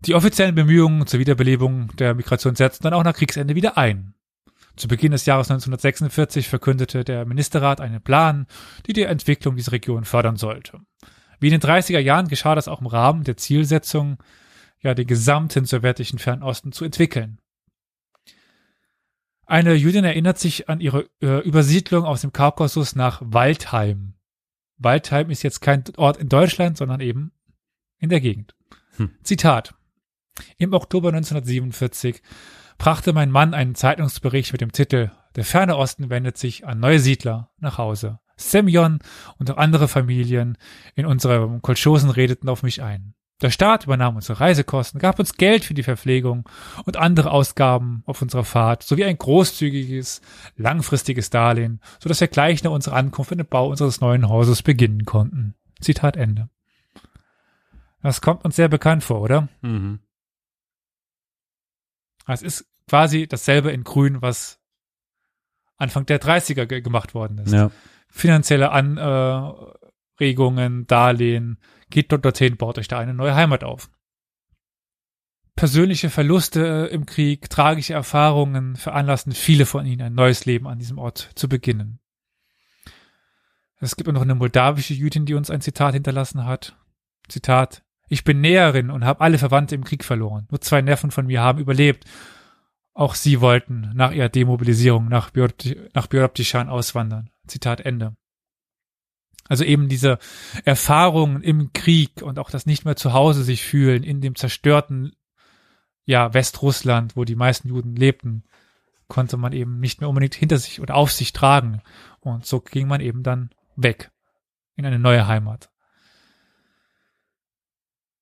Die offiziellen Bemühungen zur Wiederbelebung der Migration setzten dann auch nach Kriegsende wieder ein. Zu Beginn des Jahres 1946 verkündete der Ministerrat einen Plan, die die Entwicklung dieser Region fördern sollte. Wie in den 30er Jahren geschah das auch im Rahmen der Zielsetzung, ja, den gesamten sowjetischen Fernosten zu entwickeln. Eine Jüdin erinnert sich an ihre äh, Übersiedlung aus dem Kaukasus nach Waldheim. Waldheim ist jetzt kein Ort in Deutschland, sondern eben in der Gegend. Hm. Zitat. Im Oktober 1947 brachte mein Mann einen Zeitungsbericht mit dem Titel Der ferne Osten wendet sich an neue Siedler nach Hause. Semyon und auch andere Familien in unserem Kolchosen redeten auf mich ein. Der Staat übernahm unsere Reisekosten, gab uns Geld für die Verpflegung und andere Ausgaben auf unserer Fahrt sowie ein großzügiges, langfristiges Darlehen, so dass wir gleich nach unserer Ankunft mit dem Bau unseres neuen Hauses beginnen konnten. Zitat Ende. Das kommt uns sehr bekannt vor, oder? Mhm. Es ist quasi dasselbe in Grün, was Anfang der 30er ge gemacht worden ist. Ja. Finanzielle An, äh, Anregungen, Darlehen, geht dort dorthin, baut euch da eine neue Heimat auf. Persönliche Verluste im Krieg, tragische Erfahrungen veranlassen viele von ihnen ein neues Leben an diesem Ort zu beginnen. Es gibt noch eine moldawische Jüdin, die uns ein Zitat hinterlassen hat. Zitat, ich bin Näherin und habe alle Verwandte im Krieg verloren. Nur zwei Neffen von mir haben überlebt. Auch sie wollten nach ihrer Demobilisierung nach, Biorobtishan auswandern. Zitat Ende. Also eben diese Erfahrungen im Krieg und auch das nicht mehr zu Hause sich fühlen in dem zerstörten ja, Westrussland, wo die meisten Juden lebten, konnte man eben nicht mehr unbedingt hinter sich oder auf sich tragen. Und so ging man eben dann weg in eine neue Heimat.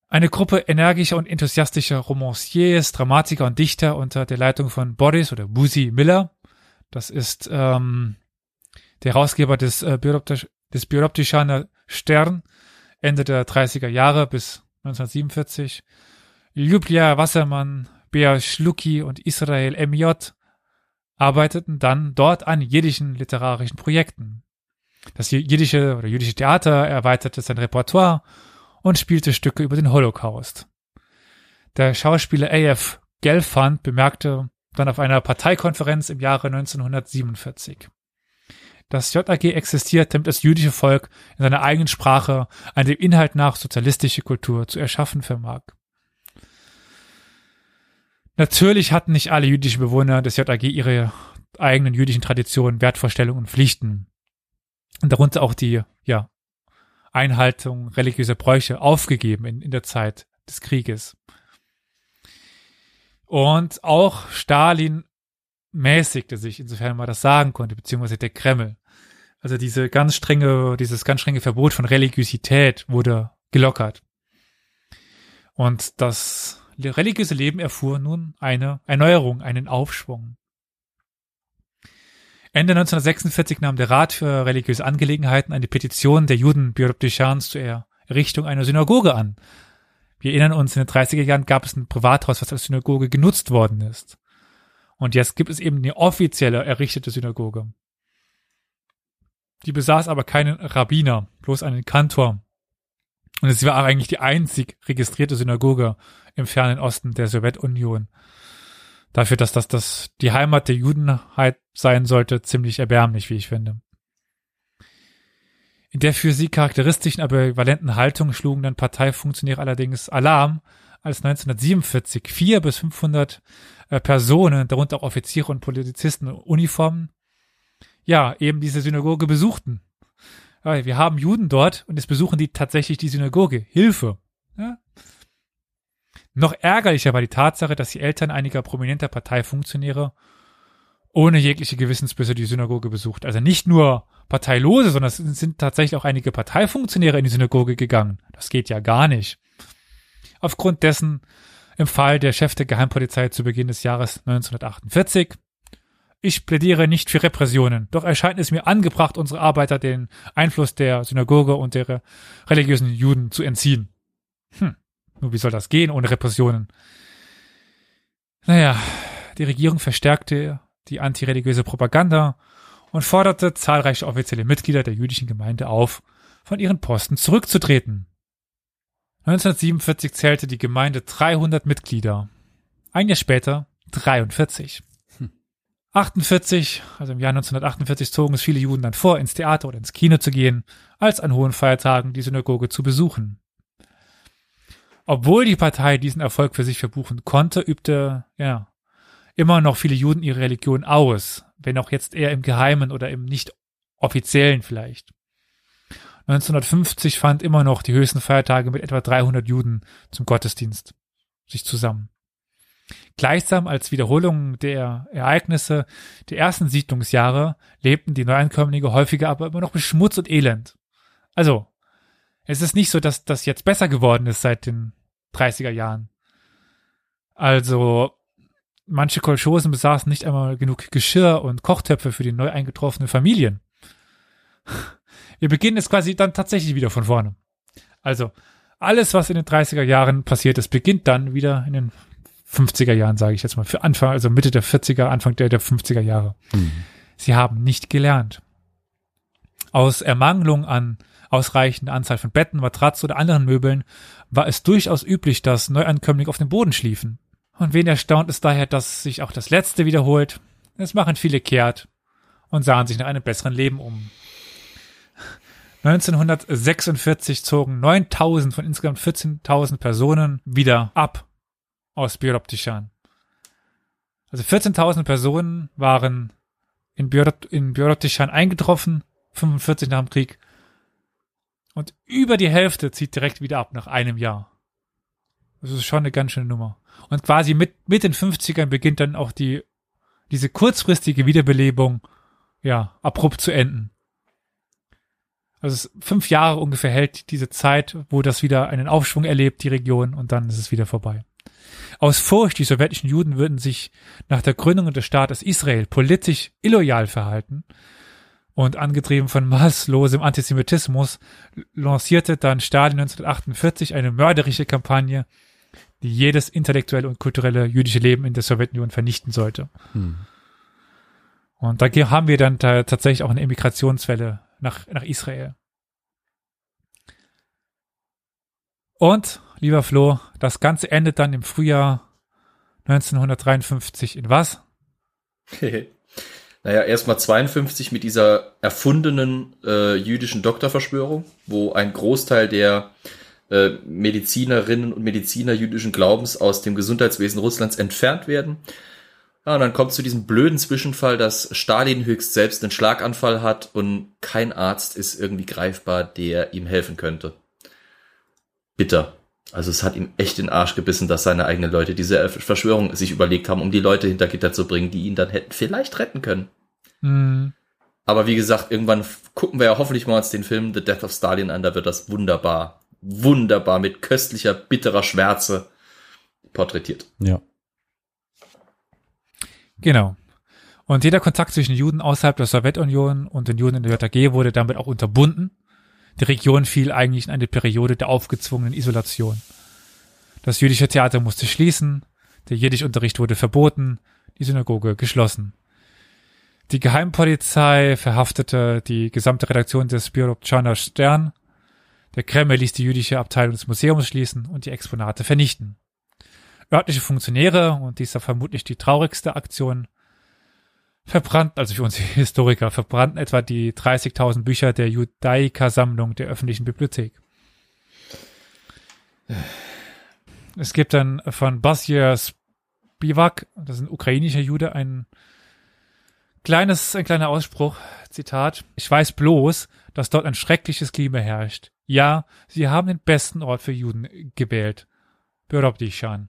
Eine Gruppe energischer und enthusiastischer Romanciers, Dramatiker und Dichter unter der Leitung von Boris oder Busi Miller. Das ist ähm, der Herausgeber des, äh, des Bioptischaner Stern Ende der 30er Jahre bis 1947 Ljublia Wassermann, Bea Schlucki und Israel M.J. arbeiteten dann dort an jiddischen literarischen Projekten. Das jiddische oder jüdische Theater erweiterte sein Repertoire und spielte Stücke über den Holocaust. Der Schauspieler A.F. Gelfand bemerkte dann auf einer Parteikonferenz im Jahre 1947. Das JAG existiert, damit das jüdische Volk in seiner eigenen Sprache eine dem Inhalt nach sozialistische Kultur zu erschaffen vermag. Natürlich hatten nicht alle jüdischen Bewohner des JAG ihre eigenen jüdischen Traditionen, Wertvorstellungen und Pflichten. Und darunter auch die, ja, Einhaltung religiöser Bräuche aufgegeben in, in der Zeit des Krieges. Und auch Stalin mäßigte sich, insofern man das sagen konnte, beziehungsweise der Kreml. Also diese ganz strenge, dieses ganz strenge Verbot von Religiosität wurde gelockert. Und das religiöse Leben erfuhr nun eine Erneuerung, einen Aufschwung. Ende 1946 nahm der Rat für religiöse Angelegenheiten eine Petition der Juden Biroptischans zur Errichtung einer Synagoge an. Wir erinnern uns, in den 30er Jahren gab es ein Privathaus, was als Synagoge genutzt worden ist. Und jetzt gibt es eben eine offizielle errichtete Synagoge. Die besaß aber keinen Rabbiner, bloß einen Kantor. Und es war eigentlich die einzig registrierte Synagoge im fernen Osten der Sowjetunion. Dafür, dass das, das die Heimat der Judenheit sein sollte, ziemlich erbärmlich, wie ich finde. In der für sie charakteristischen, aber valenten Haltung schlugen dann Parteifunktionäre allerdings Alarm, als 1947 vier bis 500 äh, Personen, darunter auch Offiziere und Polizisten in Uniformen, ja, eben diese Synagoge besuchten. Wir haben Juden dort und es besuchen die tatsächlich die Synagoge. Hilfe. Ja? Noch ärgerlicher war die Tatsache, dass die Eltern einiger prominenter Parteifunktionäre ohne jegliche Gewissensbisse die Synagoge besucht. Also nicht nur Parteilose, sondern es sind tatsächlich auch einige Parteifunktionäre in die Synagoge gegangen. Das geht ja gar nicht. Aufgrund dessen empfahl der Chef der Geheimpolizei zu Beginn des Jahres 1948, ich plädiere nicht für Repressionen, doch erscheint es mir angebracht, unsere Arbeiter den Einfluss der Synagoge und der religiösen Juden zu entziehen. Hm. Nur wie soll das gehen ohne Repressionen? Naja, die Regierung verstärkte die antireligiöse Propaganda und forderte zahlreiche offizielle Mitglieder der jüdischen Gemeinde auf, von ihren Posten zurückzutreten. 1947 zählte die Gemeinde 300 Mitglieder. Ein Jahr später 43. 48, also im Jahr 1948 zogen es viele Juden dann vor, ins Theater oder ins Kino zu gehen, als an hohen Feiertagen die Synagoge zu besuchen. Obwohl die Partei diesen Erfolg für sich verbuchen konnte, übte, ja, immer noch viele Juden ihre Religion aus, wenn auch jetzt eher im Geheimen oder im nicht offiziellen vielleicht. 1950 fand immer noch die höchsten Feiertage mit etwa 300 Juden zum Gottesdienst sich zusammen. Gleichsam als Wiederholung der Ereignisse der ersten Siedlungsjahre lebten die Neuankömmlinge häufiger aber immer noch mit Schmutz und Elend. Also, es ist nicht so, dass das jetzt besser geworden ist seit den 30er Jahren. Also, manche Kolchosen besaßen nicht einmal genug Geschirr und Kochtöpfe für die neu eingetroffenen Familien. Wir beginnen jetzt quasi dann tatsächlich wieder von vorne. Also, alles, was in den 30er Jahren passiert ist, beginnt dann wieder in den 50er Jahren, sage ich jetzt mal, für Anfang, also Mitte der 40er, Anfang der, der 50er Jahre. Mhm. Sie haben nicht gelernt. Aus Ermangelung an ausreichender Anzahl von Betten, Matratzen oder anderen Möbeln war es durchaus üblich, dass Neuankömmlinge auf dem Boden schliefen. Und wen erstaunt es daher, dass sich auch das Letzte wiederholt? Es machen viele kehrt und sahen sich nach einem besseren Leben um. 1946 zogen 9000 von insgesamt 14.000 Personen wieder ab aus Biroptichan. Also 14.000 Personen waren in, Biorot, in Biroptichan eingetroffen, 45 nach dem Krieg. Und über die Hälfte zieht direkt wieder ab nach einem Jahr. Das ist schon eine ganz schöne Nummer. Und quasi mit, mit den 50ern beginnt dann auch die, diese kurzfristige Wiederbelebung, ja, abrupt zu enden. Also es fünf Jahre ungefähr hält diese Zeit, wo das wieder einen Aufschwung erlebt, die Region, und dann ist es wieder vorbei. Aus Furcht, die sowjetischen Juden würden sich nach der Gründung des Staates Israel politisch illoyal verhalten und angetrieben von maßlosem Antisemitismus lancierte dann Stalin 1948 eine mörderische Kampagne, die jedes intellektuelle und kulturelle jüdische Leben in der Sowjetunion vernichten sollte. Hm. Und da haben wir dann da tatsächlich auch eine Immigrationswelle nach, nach Israel. Und, lieber Flo, das Ganze endet dann im Frühjahr 1953 in was? naja, erstmal 52 mit dieser erfundenen äh, jüdischen Doktorverschwörung, wo ein Großteil der äh, Medizinerinnen und Mediziner jüdischen Glaubens aus dem Gesundheitswesen Russlands entfernt werden. Ja, und dann kommt zu diesem blöden Zwischenfall, dass Stalin höchst selbst einen Schlaganfall hat und kein Arzt ist irgendwie greifbar, der ihm helfen könnte. Bitter. Also es hat ihm echt den Arsch gebissen, dass seine eigenen Leute diese Verschwörung sich überlegt haben, um die Leute hinter Gitter zu bringen, die ihn dann hätten vielleicht retten können. Mhm. Aber wie gesagt, irgendwann gucken wir ja hoffentlich mal uns den Film The Death of Stalin an, da wird das wunderbar, wunderbar mit köstlicher, bitterer Schwärze porträtiert. Ja. Genau. Und jeder Kontakt zwischen Juden außerhalb der Sowjetunion und den Juden in der JG wurde damit auch unterbunden. Die Region fiel eigentlich in eine Periode der aufgezwungenen Isolation. Das jüdische Theater musste schließen, der Jiddischunterricht wurde verboten, die Synagoge geschlossen. Die Geheimpolizei verhaftete die gesamte Redaktion des Biropchaner Stern. Der Kreml ließ die jüdische Abteilung des Museums schließen und die Exponate vernichten örtliche Funktionäre, und dies ist vermutlich die traurigste Aktion, verbrannten, also für uns Historiker, verbrannten etwa die 30.000 Bücher der Judaica-Sammlung der öffentlichen Bibliothek. Es gibt dann von Basir Spivak, das ist ein ukrainischer Jude, ein kleines, ein kleiner Ausspruch, Zitat, ich weiß bloß, dass dort ein schreckliches Klima herrscht. Ja, sie haben den besten Ort für Juden gewählt. Börobdichan.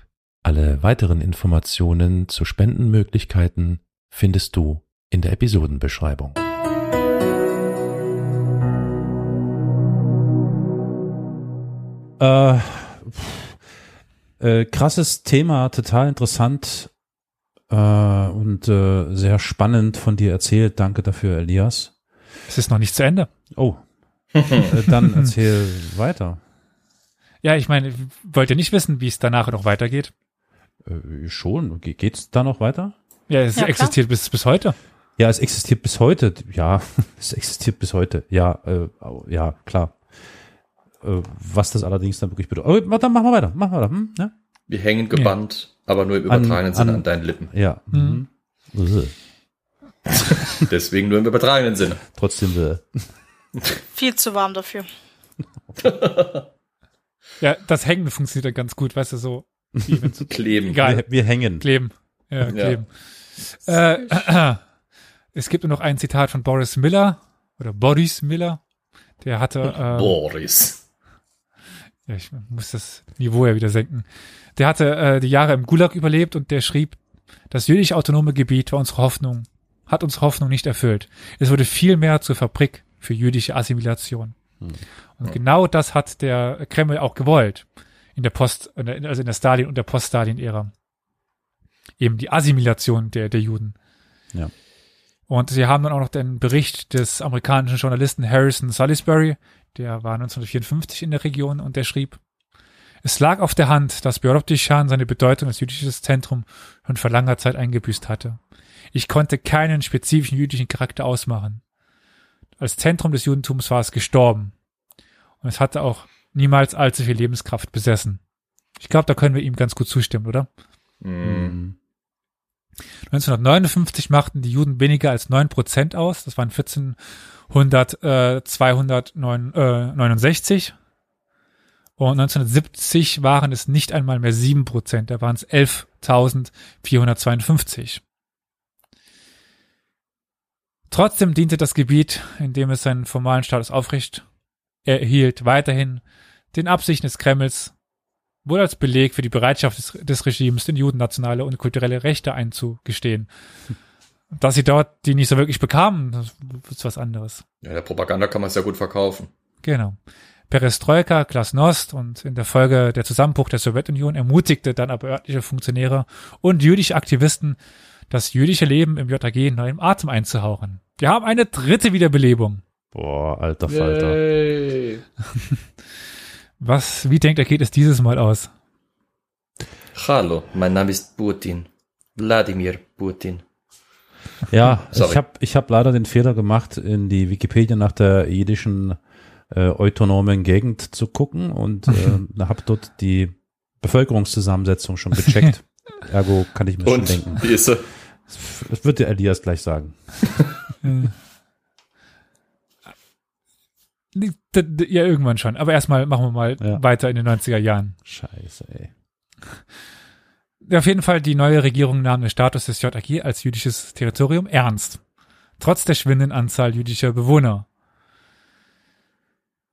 Alle weiteren Informationen zu Spendenmöglichkeiten findest du in der Episodenbeschreibung. Äh, äh, krasses Thema, total interessant äh, und äh, sehr spannend von dir erzählt. Danke dafür, Elias. Es ist noch nicht zu Ende. Oh, äh, dann erzähl weiter. Ja, ich meine, wollt ihr nicht wissen, wie es danach noch weitergeht? Äh, schon. Geht's da noch weiter? Ja, es ja, existiert bis, bis heute. Ja, es existiert bis heute. Ja, es existiert bis heute. Ja, äh, ja, klar. Äh, was das allerdings dann wirklich bedeutet. Oh, dann machen wir weiter. Machen wir weiter. Hm? Ja? Wir hängen gebannt, ja. aber nur im übertragenen Sinne an deinen Lippen. Ja. Mhm. mhm. Deswegen nur im übertragenen Sinne. Trotzdem. Äh. Viel zu warm dafür. ja, das Hängen funktioniert dann ganz gut, weißt du, so kleben. Egal. Wir, wir, hängen. Kleben. Ja, kleben. Ja. Äh, es gibt nur noch ein Zitat von Boris Miller oder Boris Miller. Der hatte. Äh, Boris. Ja, ich muss das Niveau ja wieder senken. Der hatte äh, die Jahre im Gulag überlebt und der schrieb, das jüdische autonome Gebiet war unsere Hoffnung, hat uns Hoffnung nicht erfüllt. Es wurde vielmehr zur Fabrik für jüdische Assimilation. Und genau das hat der Kreml auch gewollt. In der Post, also in der Stalin- und der Post-Stalin-Ära. Eben die Assimilation der, der Juden. Ja. Und sie haben dann auch noch den Bericht des amerikanischen Journalisten Harrison Salisbury, der war 1954 in der Region und der schrieb, es lag auf der Hand, dass Biorobdichan seine Bedeutung als jüdisches Zentrum schon vor langer Zeit eingebüßt hatte. Ich konnte keinen spezifischen jüdischen Charakter ausmachen. Als Zentrum des Judentums war es gestorben. Und es hatte auch niemals allzu viel Lebenskraft besessen. Ich glaube, da können wir ihm ganz gut zustimmen, oder? Mhm. 1959 machten die Juden weniger als neun Prozent aus. Das waren 1400, äh, 269. Und 1970 waren es nicht einmal mehr sieben Prozent. Da waren es 11.452. Trotzdem diente das Gebiet, in dem es seinen formalen Status aufrecht erhielt, weiterhin den Absichten des Kremls, wohl als Beleg für die Bereitschaft des, des Regimes, den Juden nationale und kulturelle Rechte einzugestehen. Dass sie dort die nicht so wirklich bekamen, das ist was anderes. Ja, der Propaganda kann man ja gut verkaufen. Genau. Perestroika, Glasnost und in der Folge der Zusammenbruch der Sowjetunion ermutigte dann aber örtliche Funktionäre und jüdische Aktivisten, das jüdische Leben im JAG neuem Atem einzuhauchen. Wir haben eine dritte Wiederbelebung. Boah, alter Falter. Yay. Was, wie denkt er, geht es dieses Mal aus? Hallo, mein Name ist Putin. Wladimir Putin. Ja, Sorry. ich habe ich hab leider den Fehler gemacht, in die Wikipedia nach der jiddischen äh, autonomen Gegend zu gucken und äh, habe dort die Bevölkerungszusammensetzung schon gecheckt. Ergo kann ich mir schon Und denken. wie ist sie? Das wird der Elias gleich sagen. Ja, irgendwann schon. Aber erstmal machen wir mal Ja. weiter in den 90er Jahren. Scheiße, ey. Auf jeden Fall, die neue Regierung nahm den Status des JAG als jüdisches Territorium ernst. Trotz der schwindenden Anzahl jüdischer Bewohner.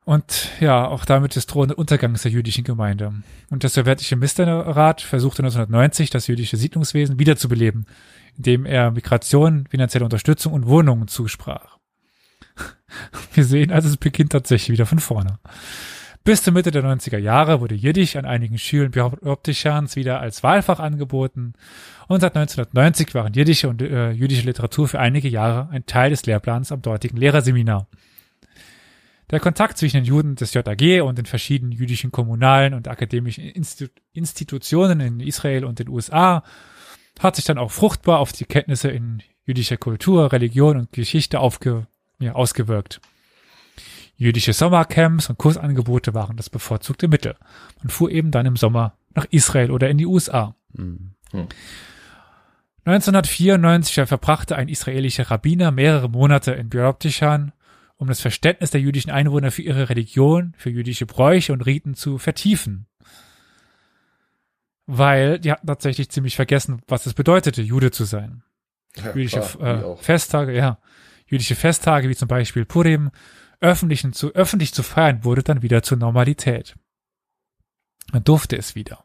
Und ja, auch damit des drohenden Untergangs der jüdischen Gemeinde. Und der sowjetische Ministerrat versuchte 1990, das jüdische Siedlungswesen wiederzubeleben, indem er Migration, finanzielle Unterstützung und Wohnungen zusprach. Wir sehen also, es beginnt tatsächlich wieder von vorne. Bis zur Mitte der 90er Jahre wurde Jiddisch an einigen Schulen Bioptischans wieder als Wahlfach angeboten und seit 1990 waren jiddische und äh, jüdische Literatur für einige Jahre ein Teil des Lehrplans am dortigen Lehrerseminar. Der Kontakt zwischen den Juden des JAG und den verschiedenen jüdischen kommunalen und akademischen Institu Institutionen in Israel und den USA hat sich dann auch fruchtbar auf die Kenntnisse in jüdischer Kultur, Religion und Geschichte aufge ja, ausgewirkt. Jüdische Sommercamps und Kursangebote waren das bevorzugte Mittel. Man fuhr eben dann im Sommer nach Israel oder in die USA. Hm. 1994 verbrachte ein israelischer Rabbiner mehrere Monate in Biroptishan, um das Verständnis der jüdischen Einwohner für ihre Religion, für jüdische Bräuche und Riten zu vertiefen. Weil die hatten tatsächlich ziemlich vergessen, was es bedeutete, Jude zu sein. Ja, Jüdische klar, äh. Festtage, ja. Jüdische Festtage wie zum Beispiel Purim, öffentlichen zu, öffentlich zu feiern, wurde dann wieder zur Normalität. Man durfte es wieder.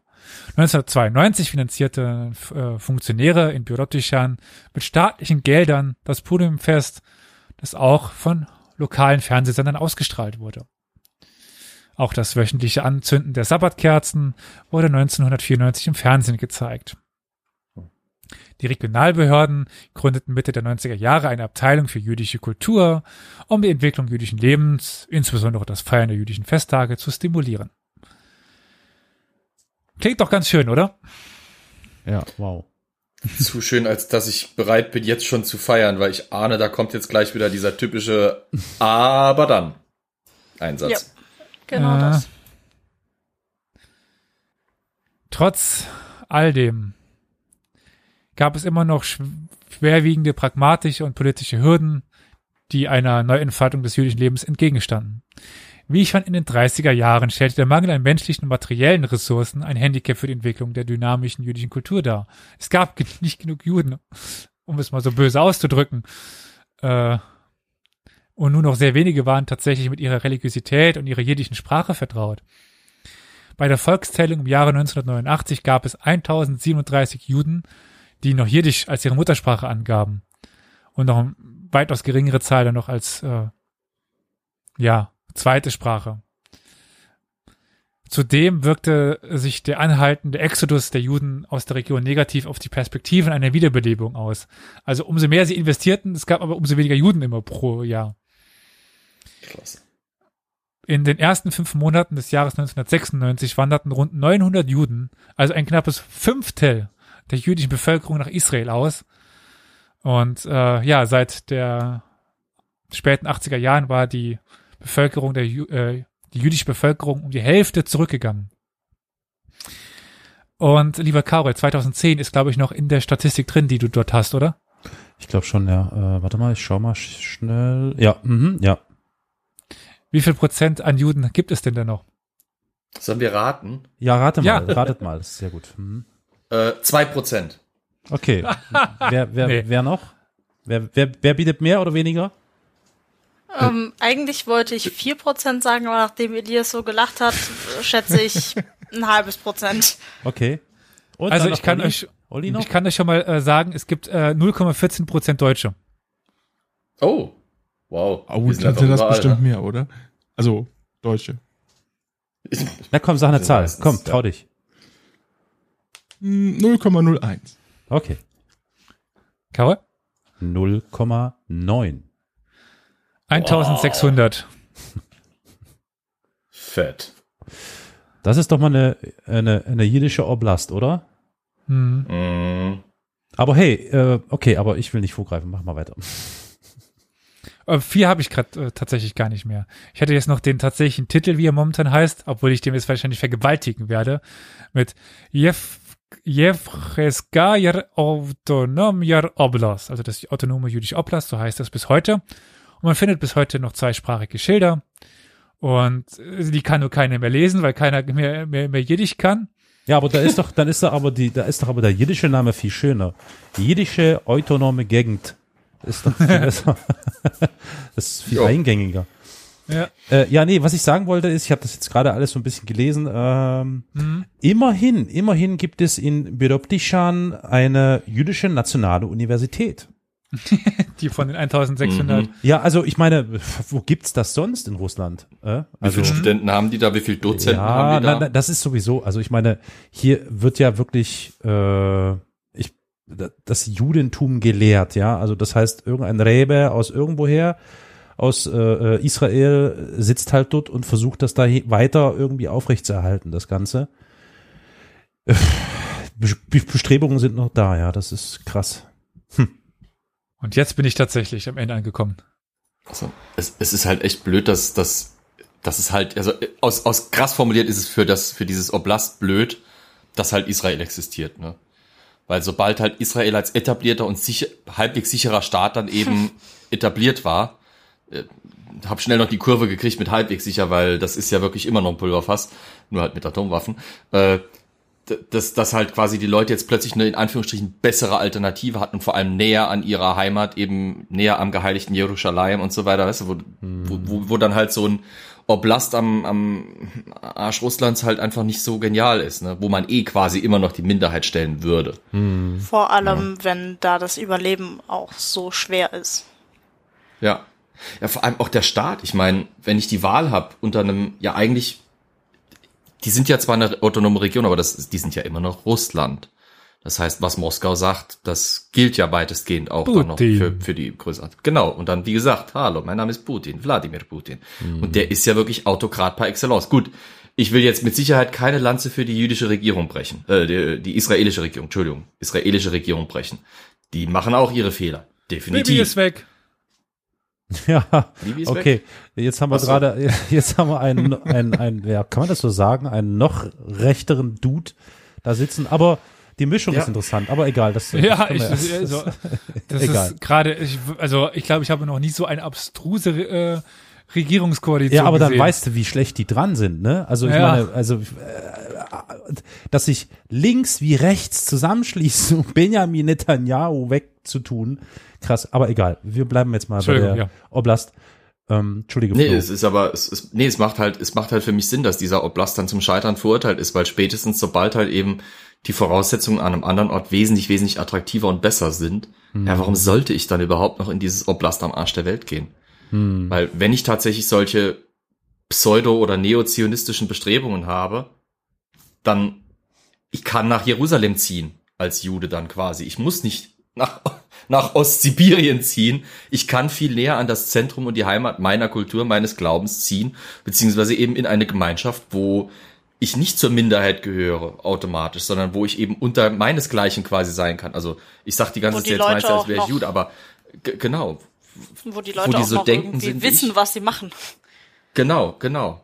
1992 finanzierte äh, Funktionäre in Birotishan mit staatlichen Geldern das Purimfest, das auch von lokalen Fernsehsendern ausgestrahlt wurde. Auch das wöchentliche Anzünden der Sabbatkerzen wurde 1994 im Fernsehen gezeigt. Die Regionalbehörden gründeten Mitte der 90er Jahre eine Abteilung für jüdische Kultur, um die Entwicklung jüdischen Lebens, insbesondere das Feiern der jüdischen Festtage, zu stimulieren. Klingt doch ganz schön, oder? Ja, wow. Zu schön, als dass ich bereit bin, jetzt schon zu feiern, weil ich ahne, da kommt jetzt gleich wieder dieser typische Aber dann Einsatz. Ja. Genau Äh, das. Trotz all dem gab es immer noch schw- schwerwiegende pragmatische und politische Hürden, die einer Neuentfaltung des jüdischen Lebens entgegenstanden. Wie schon in den 30er Jahren stellte der Mangel an menschlichen und materiellen Ressourcen ein Handicap für die Entwicklung der dynamischen jüdischen Kultur dar. Es gab nicht genug Juden, um es mal so böse auszudrücken. Äh, und nur noch sehr wenige waren tatsächlich mit ihrer Religiosität und ihrer jiddischen Sprache vertraut. Bei der Volkszählung im Jahre 1989 gab es 1037 Juden, die noch Jiddisch als ihre Muttersprache angaben. und noch eine weitaus geringere Zahl dann noch als äh, ja zweite Sprache. Zudem wirkte sich der anhaltende Exodus der Juden aus der Region negativ auf die Perspektiven einer Wiederbelebung aus. Also umso mehr sie investierten, es gab aber umso weniger Juden immer pro Jahr. Klasse. In den ersten fünf Monaten des Jahres 1996 wanderten rund 900 Juden, also ein knappes Fünftel der jüdischen Bevölkerung nach Israel aus. Und äh, ja, seit der späten 80er Jahren war die Bevölkerung der Ju äh, die jüdische Bevölkerung um die Hälfte zurückgegangen. Und lieber Karol, 2010 ist, glaube ich, noch in der Statistik drin, die du dort hast, oder? Ich glaube schon, ja. Äh, warte mal, ich schau mal sch schnell. Ja, mhm, ja. Wie viel Prozent an Juden gibt es denn da noch? Sollen wir raten? Ja, rate mal, Ja. ratet mal, das ist sehr gut. Mhm. Äh, zwei Prozent. Okay. wer, wer, Nee. wer noch? Wer, wer, wer bietet mehr oder weniger? Ähm, eigentlich wollte ich 4% sagen, aber nachdem Elias so gelacht hat, äh, schätze ich ein halbes Prozent. Okay. Und Also ich kann Olli? euch, Olli noch? ich kann euch schon mal äh, sagen, es gibt äh, 0,14 Prozent Deutsche. Oh. Wow. Oh, dann sind das überall, bestimmt ne? mehr, oder? Also, Deutsche. Na komm, sag eine sind Zahl. meistens, Komm, ja. trau dich. Hm, 0,01. Okay. Karol? 0,9. 1600. Fett. Das ist doch mal eine, eine, eine jiddische Oblast, oder? Hm. Mm. Aber hey, äh, okay, aber ich will nicht vorgreifen. Mach mal weiter. Äh, vier habe ich gerade äh, tatsächlich gar nicht mehr. Ich hätte jetzt noch den tatsächlichen Titel, wie er momentan heißt, obwohl ich dem jetzt wahrscheinlich vergewaltigen werde, mit Jev Jevreskajer Autonomjer Oblast, also das autonome jüdische Oblast, so heißt das bis heute. Und man findet bis heute noch zweisprachige Schilder. Und äh, die kann nur keiner mehr lesen, weil keiner mehr, mehr, mehr Jiddisch kann. Ja, aber da ist doch, dann ist da aber die, da ist doch aber der jiddische Name viel schöner. Jiddische autonome Gegend ist doch viel besser. das ist viel Ja. eingängiger. Ja. Äh, ja, nee, was ich sagen wollte ist, ich habe das jetzt gerade alles so ein bisschen gelesen. Ähm, Immerhin, immerhin gibt es in Biroptischan eine jüdische nationale Universität. Die von den 1600. Mhm. Ja, also ich meine, wo gibt's das sonst in Russland? Äh? Wie Also, viele Studenten haben die da? Wie viele Dozenten ja, haben die da? na, na, das ist sowieso. Also ich meine, hier wird ja wirklich äh, ich, das Judentum gelehrt, ja. Also das heißt, irgendein Rebe aus irgendwoher aus äh, äh, Israel sitzt halt dort und versucht das da he- weiter irgendwie aufrechtzuerhalten, das Ganze. Äh, Be- Bestrebungen sind noch da, ja, das ist krass. Und jetzt bin ich tatsächlich am Ende angekommen. Also, es, es ist halt echt blöd, dass, dass, dass es halt, also aus, aus krass formuliert ist es für das, für dieses Oblast blöd, dass halt Israel existiert, ne? Weil sobald halt Israel als etablierter und sicher, halbwegs sicherer Staat dann eben etabliert war, äh, hab schnell noch die Kurve gekriegt mit halbwegs sicher, weil das ist ja wirklich immer noch ein Pulverfass, nur halt mit Atomwaffen. Äh, dass, dass halt quasi die Leute jetzt plötzlich eine in Anführungsstrichen bessere Alternative hatten und vor allem näher an ihrer Heimat, eben näher am geheiligten Jerusalem und so weiter, weißt du, wo, wo, wo, wo dann halt so ein Oblast am, am Arsch Russlands halt einfach nicht so genial ist, ne? wo man eh quasi immer noch die Minderheit stellen würde. Vor allem, wenn da das Überleben auch so schwer ist. Ja. Ja, vor allem auch der Staat. Ich meine, wenn ich die Wahl habe unter einem, ja eigentlich, die sind ja zwar eine autonome Region, aber das, die sind ja immer noch Russland. Das heißt, was Moskau sagt, das gilt ja weitestgehend auch dann noch für, für die größere. Genau. Und dann, wie gesagt, hallo, mein Name ist Putin, Wladimir Putin. Und der ist ja wirklich Autokrat par excellence. Gut. Ich will jetzt mit Sicherheit keine Lanze für die jüdische Regierung brechen, äh, die, die israelische Regierung, Entschuldigung, israelische Regierung brechen. Die machen auch ihre Fehler. Definitiv. Bibi ist weg. Ja, okay. Jetzt haben wir so. gerade, jetzt haben wir einen, einen, einen, ja, kann man das so sagen, einen noch rechteren Dude da sitzen. Aber die Mischung Ja. ist interessant. Aber egal, das. Ja, ich, wir- also, das Egal. ist gerade, ich, also ich glaube, ich habe noch nie so eine abstruse äh, Regierungskoalition Ja, aber dann gesehen. weißt du, wie schlecht die dran sind, ne? Also ich Ja. meine, also äh, dass sich links wie rechts zusammenschließen, um Benjamin Netanyahu wegzutun, krass. Aber egal, wir bleiben jetzt mal bei der ja. Oblast. Ähm, Entschuldige, Nee, Flo. es ist aber, es ist, nee, es macht halt, es macht halt für mich Sinn, dass dieser Oblast dann zum Scheitern verurteilt ist, weil spätestens sobald halt eben die Voraussetzungen an einem anderen Ort wesentlich, wesentlich attraktiver und besser sind, ja, warum sollte ich dann überhaupt noch in dieses Oblast am Arsch der Welt gehen? Hm. Weil wenn ich tatsächlich solche pseudo- oder neozionistischen Bestrebungen habe, dann ich kann nach Jerusalem ziehen als Jude dann quasi. Ich muss nicht nach, nach Ostsibirien ziehen. Ich kann viel näher an das Zentrum und die Heimat meiner Kultur, meines Glaubens ziehen, beziehungsweise eben in eine Gemeinschaft, wo ich nicht zur Minderheit gehöre automatisch, sondern wo ich eben unter meinesgleichen quasi sein kann. Also ich sag die ganze Wo Zeit die meistens, als auch wäre ich Jude, aber genau, Wo die Wo Leute die auch so noch denken sind wissen, ich. was sie machen. Genau, genau.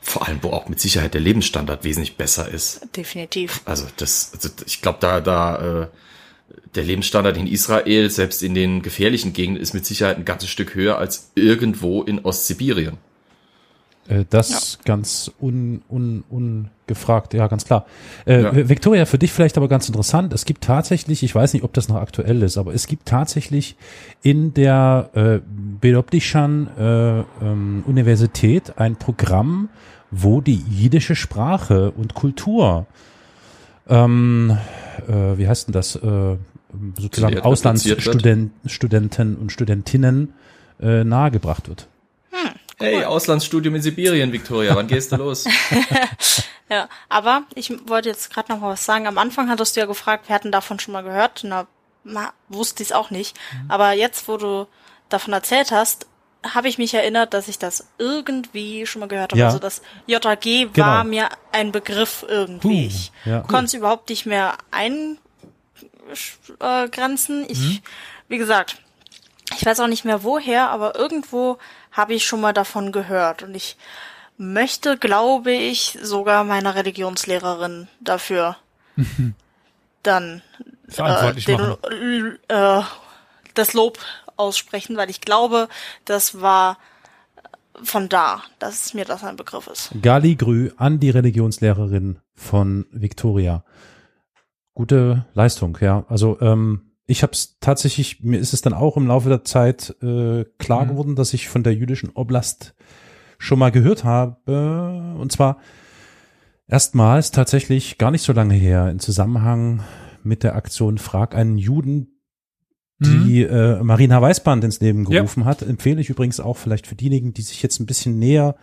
Vor allem, wo auch mit Sicherheit der Lebensstandard wesentlich besser ist. Definitiv. Also das, also ich glaube, da, da äh, der Lebensstandard in Israel, selbst in den gefährlichen Gegenden, ist mit Sicherheit ein ganzes Stück höher als irgendwo in Ostsibirien. Äh, das ganz un, un, ungefragt, ja, ganz klar. Äh, Ja. Victoria, für dich vielleicht aber ganz interessant. Es gibt tatsächlich, ich weiß nicht, ob das noch aktuell ist, aber es gibt tatsächlich in der äh, Bedobdichan äh, ähm, Universität ein Programm, wo die jiddische Sprache und Kultur, ähm, äh, wie heißt denn das, äh, sozusagen Auslandsstudenten Studenten und Studentinnen äh, nahegebracht wird. Hey, Auslandsstudium in Sibirien, Victoria, wann gehst du los? Ja, aber ich wollte jetzt gerade noch mal was sagen. Am Anfang hattest du ja gefragt, wir hatten davon schon mal gehört. Na, wusste ich es auch nicht. Aber jetzt, wo du davon erzählt hast, habe ich mich erinnert, dass ich das irgendwie schon mal gehört habe. Ja. Also das JAG Genau. war mir ein Begriff irgendwie. Ich ja. konnte es überhaupt nicht mehr eingrenzen. Ich, wie gesagt, ich weiß auch nicht mehr woher, aber irgendwo habe ich schon mal davon gehört und ich möchte, glaube ich, sogar meiner Religionslehrerin dafür dann äh, den, äh, das Lob aussprechen, weil ich glaube, das war von da, dass mir das ein Begriff ist. Gali Grü an die Religionslehrerin von Victoria. Gute Leistung, ja. Also ähm, ich habe es tatsächlich, mir ist es dann auch im Laufe der Zeit äh, klar Mhm. geworden, dass ich von der jüdischen Oblast schon mal gehört habe. Und zwar erstmals tatsächlich gar nicht so lange her im Zusammenhang mit der Aktion Frag einen Juden, die äh, Marina Weißband ins Leben Ja. gerufen hat. Empfehle ich übrigens auch vielleicht für diejenigen, die sich jetzt ein bisschen näher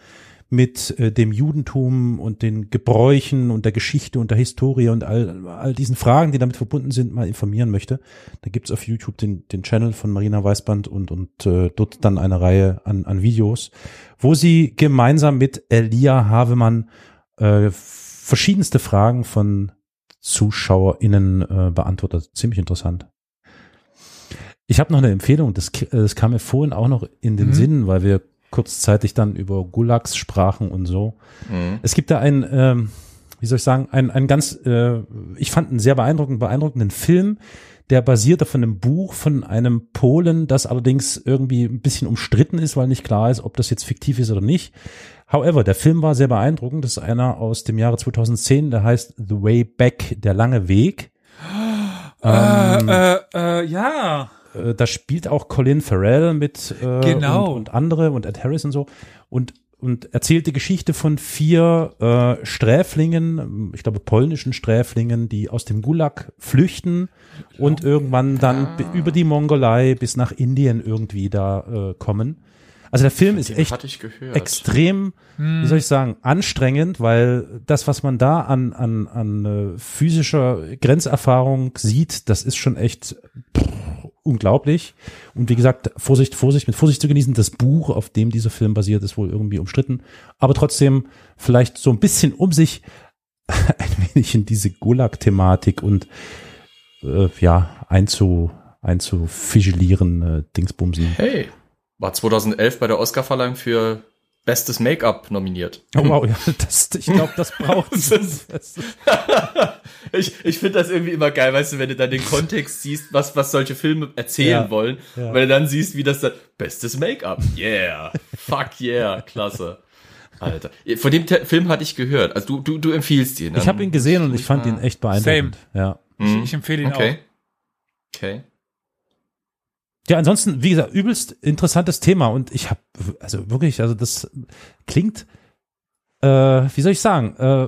mit äh, dem Judentum und den Gebräuchen und der Geschichte und der Historie und all, all diesen Fragen, die damit verbunden sind, mal informieren möchte. Da gibt's auf YouTube den, den Channel von Marina Weißband und, und äh, dort dann eine Reihe an, an Videos, wo sie gemeinsam mit Elia Havemann äh, verschiedenste Fragen von ZuschauerInnen äh, beantwortet. Ziemlich interessant. Ich habe noch eine Empfehlung, das, äh, das kam mir vorhin auch noch in den Mhm. Sinn, weil wir kurzzeitig dann über Gulags sprachen und so. Mhm. Es gibt da einen, ähm, wie soll ich sagen, einen, einen ganz, äh, ich fand einen sehr beeindruckenden, beeindruckenden Film, der basiert auf einem Buch von einem Polen, das allerdings irgendwie ein bisschen umstritten ist, weil nicht klar ist, ob das jetzt fiktiv ist oder nicht. However, der Film war sehr beeindruckend. Das ist einer aus dem Jahre 2010, der heißt The Way Back, der lange Weg. Ähm, Äh, äh, äh, ja. Äh, da spielt auch Colin Farrell mit äh, Genau. und, und andere und Ed Harris und so. Und und erzählt die Geschichte von vier äh, Sträflingen, ich glaube polnischen Sträflingen, die aus dem Gulag flüchten und irgendwann dann bi- über die Mongolei bis nach Indien irgendwie da äh, kommen. Also der Film ist echt extrem, wie soll ich sagen, anstrengend, weil das, was man da an, an, an äh, physischer Grenzerfahrung sieht, das ist schon echt pff, unglaublich. Und wie gesagt, Vorsicht, Vorsicht, mit Vorsicht zu genießen. Das Buch, auf dem dieser Film basiert, ist wohl irgendwie umstritten. Aber trotzdem vielleicht so ein bisschen um sich ein wenig in diese Gulag-Thematik und äh, ja, einzu, einzufigelieren, äh, Dingsbumsen. Hey, war 2011 bei der Oscarverleihung für Bestes Make-up nominiert. Oh, wow, ja, das, ich glaube, das braucht ich ich finde das irgendwie immer geil, weißt du, wenn du dann den Kontext siehst, was, was solche Filme erzählen Ja, wollen, ja. wenn du dann siehst, wie das dann, bestes Make-up, yeah, fuck yeah, klasse. Alter, von dem Te Film hatte ich gehört, also du, du, du empfiehlst ihn. Ich habe ihn gesehen und ich fand ihn echt beeindruckend. Ja. Ich, ich empfehle ihn Okay. Okay. Ja, ansonsten, wie gesagt, übelst interessantes Thema und ich habe, also wirklich, also das klingt, äh, wie soll ich sagen, äh,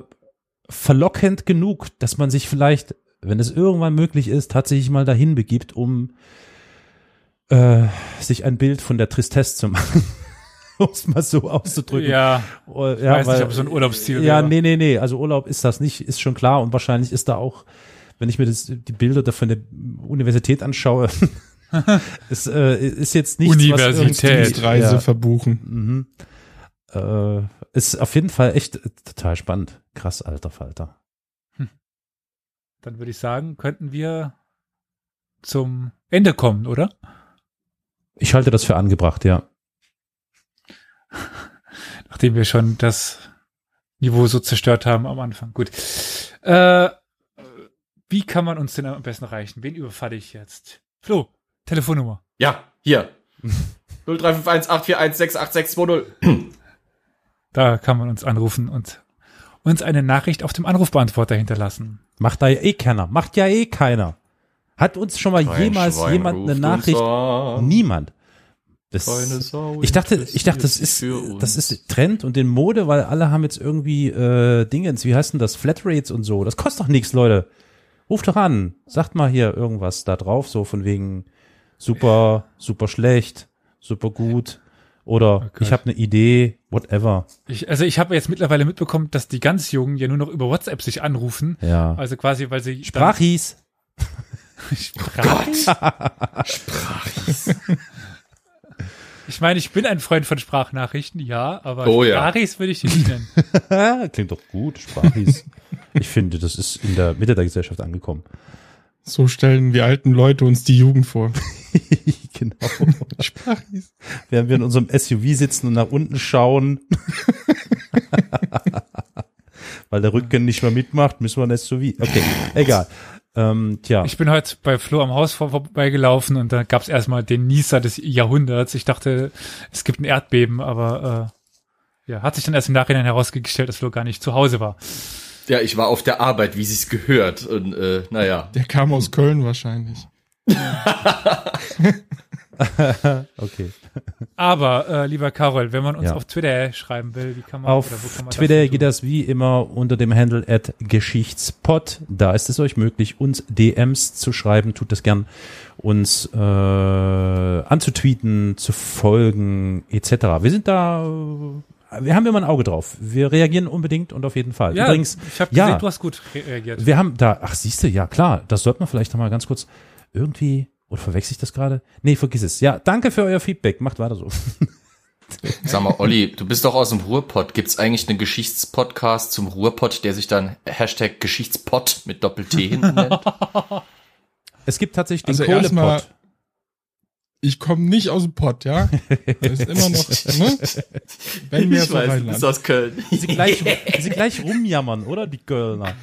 verlockend genug, dass man sich vielleicht, wenn es irgendwann möglich ist, tatsächlich mal dahin begibt, um äh, sich ein Bild von der Tristesse zu machen. um es mal so auszudrücken. Ja, Oh, ich weiß nicht, ob es so ein Urlaubsziel Ja, wäre. nee, nee, nee. Also Urlaub ist das nicht, ist schon klar. Und wahrscheinlich ist da auch, wenn ich mir das, die Bilder da von der Universität anschaue, ist, äh, ist jetzt nichts, Universität. was Dienstreise irgendwie, verbuchen. ja, mhm. äh, ist auf jeden Fall echt äh, total spannend. Krass, alter Falter. Dann würde ich sagen, könnten wir zum Ende kommen, oder? Ich halte das für angebracht, ja. Nachdem wir schon das Niveau so zerstört haben am Anfang. Gut. Äh, wie kann man uns denn am besten erreichen? Wen überfalle ich jetzt? Flo, Telefonnummer. Ja, hier. 0351 841 68620. Da kann man uns anrufen und uns eine Nachricht auf dem Anrufbeantworter hinterlassen. Macht da ja eh keiner. Macht ja eh keiner. Hat uns schon mal jemals Schwein jemand eine Nachricht? Niemand. Das, ich dachte, ich dachte, das ist, das ist Trend und in Mode, weil alle haben jetzt irgendwie äh, Dingens, wie heißt denn das, Flatrates und so. Das kostet doch nichts, Leute. Ruft doch an, sagt mal hier irgendwas da drauf, so von wegen super, super schlecht, super gut oder Gott. ich habe eine Idee, whatever. Ich, also ich habe jetzt mittlerweile mitbekommen, dass die ganz Jungen ja nur noch über WhatsApp sich anrufen. Ja. Also quasi, weil sie Sprachis. Sprachis. Ich meine, ich bin ein Freund von Sprachnachrichten, ja, aber Oh ja. Sprachis würde ich die nicht nennen. Klingt doch gut, Sprachis. ich finde, das ist in der Mitte der Gesellschaft angekommen. So stellen wir alten Leute uns die Jugend vor. genau. Während wir in unserem SUV sitzen und nach unten schauen, weil der Rücken nicht mehr mitmacht, müssen wir ein SUV. Okay, egal. Ähm, tja, Ich bin heute bei Flo am Haus vor, vorbeigelaufen und da gab es erstmal den Nieser des Jahrhunderts. Ich dachte, es gibt ein Erdbeben, aber äh, ja, hat sich dann erst im Nachhinein herausgestellt, dass Flo gar nicht zu Hause war. Ja, ich war auf der Arbeit, wie sich's gehört. Und äh, naja. Der kam aus Köln wahrscheinlich. okay. Aber, äh, lieber Carol, wenn man uns Ja. auf Twitter schreiben will, wie kann man Auf oder wo kann man Twitter das geht das wie immer unter dem Handle at Geschichtspot. Da ist es euch möglich, uns DMs zu schreiben. Tut das gern. Uns äh, anzutweeten, zu folgen, etc. Wir sind da, wir haben immer ein Auge drauf. Wir reagieren unbedingt und auf jeden Fall. Ja, Übrigens, ich habe ja. gesehen, du hast gut re- reagiert. wir haben da, ach siehste, ja klar, das sollte man vielleicht noch mal ganz kurz irgendwie, oder verwechsel ich das gerade? Nee, vergiss es. Ja, danke für euer Feedback. Macht weiter so. Sag mal, Olli, du bist doch aus dem Ruhrpott. Gibt's eigentlich einen Geschichtspodcast zum Ruhrpott, der sich dann Hashtag Geschichtspot mit Doppel-T hinten nennt? Es gibt tatsächlich den Also erstmal- Kohlepot. Ich komme nicht aus dem Pott, ja? Das ist immer noch, ne? Wenn wir ich weiß, bist aus Köln. Sie gleich, sie gleich rumjammern, oder? Die Kölner.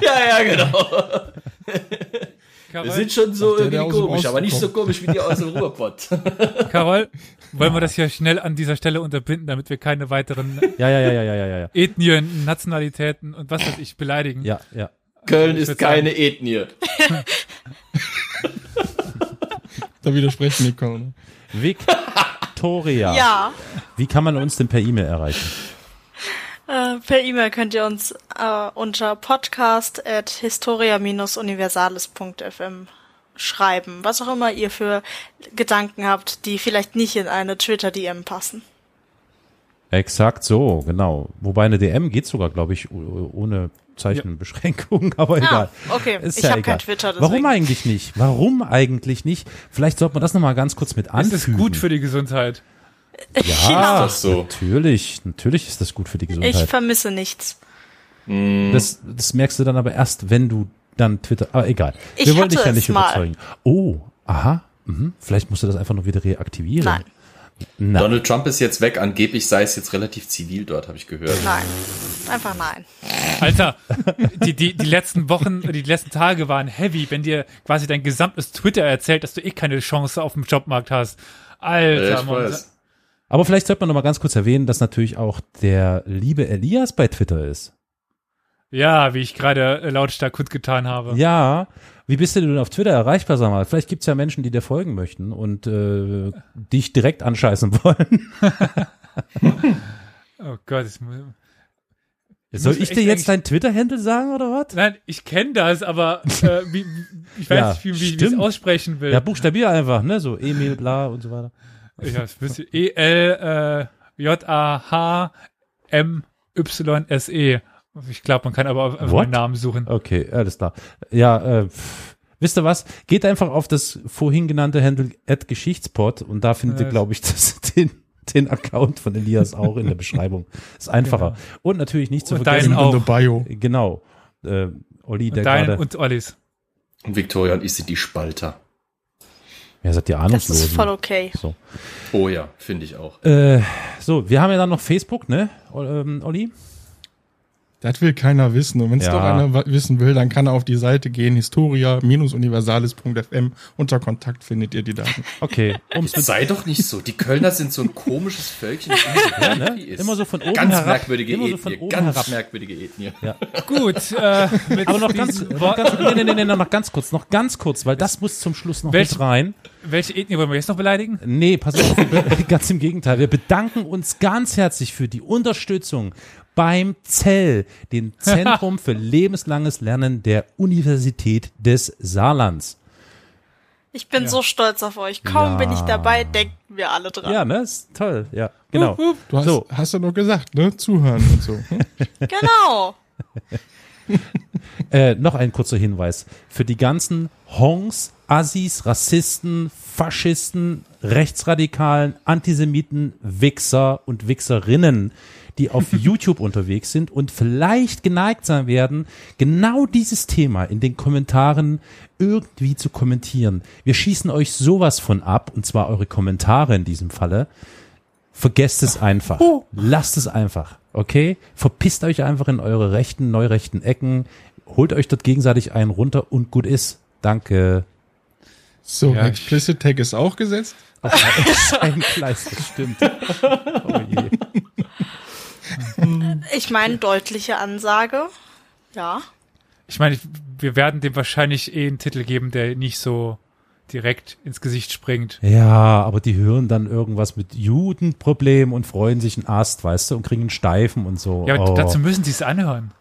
ja, ja, genau. Carol, Wir sind schon so der, irgendwie komisch, aber nicht so komisch wie die aus dem Ruhrpott. Carol, wollen wir das hier schnell an dieser Stelle unterbinden, damit wir keine weiteren Ja, ja, ja, ja, ja, ja, ja. Ethnien, Nationalitäten und was weiß ich beleidigen? Ja, ja. Köln Ich ist keine Ethnie. Da widersprechen die Kölner. Victoria. Ja, Wie kann man uns denn per E-Mail erreichen? äh, per E-Mail könnt ihr uns äh, unter podcast at historia-universales.fm schreiben. Was auch immer ihr für Gedanken habt, die vielleicht nicht in eine Twitter-DM passen. Exakt so, genau. Wobei eine DM geht sogar, glaube ich, oh- ohne Zeichenbeschränkung, aber egal. Ah, okay. Ist ich ja habe egal. kein Twitter, deswegen. Warum eigentlich nicht? Warum eigentlich nicht? Vielleicht sollte man das nochmal ganz kurz mit Ist anfügen. es gut für die Gesundheit? Ja, das so? natürlich. Natürlich ist das gut für die Ich Gesundheit. vermisse nichts. Das, das merkst du dann aber erst, wenn du dann Twitter, aber egal. Ich Wir wollen dich ja nicht mal. überzeugen. Oh, aha. Mhm. Vielleicht musst du das einfach nur wieder reaktivieren. Nein, Na, Donald Trump ist jetzt weg, angeblich sei es jetzt relativ zivil dort, habe ich gehört. nein. Einfach nein. Alter, die, die, die letzten Wochen, die letzten Tage waren heavy, wenn dir quasi dein gesamtes Twitter erzählt, dass du eh keine Chance auf dem Jobmarkt hast. Alter, ich Mann. weiß. aber vielleicht sollte man noch mal ganz kurz erwähnen, dass natürlich auch der liebe Elias bei Twitter ist. Ja, wie ich gerade äh, lautstark kundgetan habe. Ja, wie bist du denn auf Twitter erreichbar, sag mal? Vielleicht gibt's ja Menschen, die dir folgen möchten und äh, dich direkt anscheißen wollen. Oh Gott, es muss, Soll ich dir jetzt dein Twitter-Handle sagen oder was? Nein, ich kenne das, aber äh, wie, ich weiß Ja, nicht, wie, wie ich es aussprechen will. Ja, buchstabier einfach, ne? So Emil, bla und so weiter. Ja, es müsste E-L äh, J-A-H-M-Y-S-E. Ich glaube, man kann aber auf- meinen Namen suchen. Okay, alles klar. Ja, äh, pff, wisst ihr was? Geht einfach auf das vorhin genannte Handle at Geschichtspot und da findet ihr, Äh, glaube ich, das, den, den Account von Elias auch in der Beschreibung. Ist einfacher. Und natürlich nicht zu Und vergessen. deinen auch. In the Bio. Genau. Äh, Olli, der Dein gerade. und Ollis. Und Victoria und ich sind die Spalter. Ja, seid ihr Das ahnungslos. ist voll okay. So. Oh ja, finde ich auch. Äh, so, wir haben ja dann noch Facebook, ne, ähm, Olli? Das will keiner wissen. Und wenn es Ja. doch einer wissen will, dann kann er auf die Seite gehen, historia-universalis.fm. Unter Kontakt findet ihr die Daten. Okay, um's mit, Sei doch nicht so. Die Kölner sind so ein komisches Völkchen. das immer so ja, ne? ist. immer so von oben Ganz herab. merkwürdige immer so von Ethnie. oben ganz herab. merkwürdige Ethnie. Gut, äh, Aber noch ganz, noch ganz, nee, nee, nee, nee, noch ganz kurz, noch ganz kurz, weil das muss zum Schluss noch Welch- mit rein. Welche Ethnie wollen wir jetzt noch beleidigen? Nee, pass auf, ganz im Gegenteil. Wir bedanken uns ganz herzlich für die Unterstützung beim ZEL, dem Zentrum für lebenslanges Lernen der Universität des Saarlands. Ich bin Ja. so stolz auf euch. Kaum Ja. bin ich dabei, denken wir alle dran. Ja, ne? Ist toll. Ja, genau. Du hast, So. hast du doch gesagt, ne? Zuhören und so. Genau. Äh, noch ein kurzer Hinweis. Für die ganzen Hongs, Assis, Rassisten, Faschisten, Rechtsradikalen, Antisemiten, Wichser und Wichserinnen, die auf YouTube unterwegs sind und vielleicht geneigt sein werden, genau dieses Thema in den Kommentaren irgendwie zu kommentieren. Wir schießen euch sowas von ab, und zwar eure Kommentare in diesem Falle. Vergesst es einfach. Lasst es einfach. Okay? Verpisst euch einfach in eure rechten, neurechten Ecken. Holt euch dort gegenseitig einen runter und gut ist. Danke. So, Ja, Explicit Tag ist auch gesetzt. Ein Gleis, das stimmt. Oh je. Ich meine, deutliche Ansage. Ja. Ich meine, wir werden dem wahrscheinlich eh einen Titel geben, der nicht so direkt ins Gesicht springt. Ja, aber die hören dann irgendwas mit Judenproblem und freuen sich einen Ast, weißt du, und kriegen einen Steifen und so. Ja, oh. dazu müssen sie es anhören.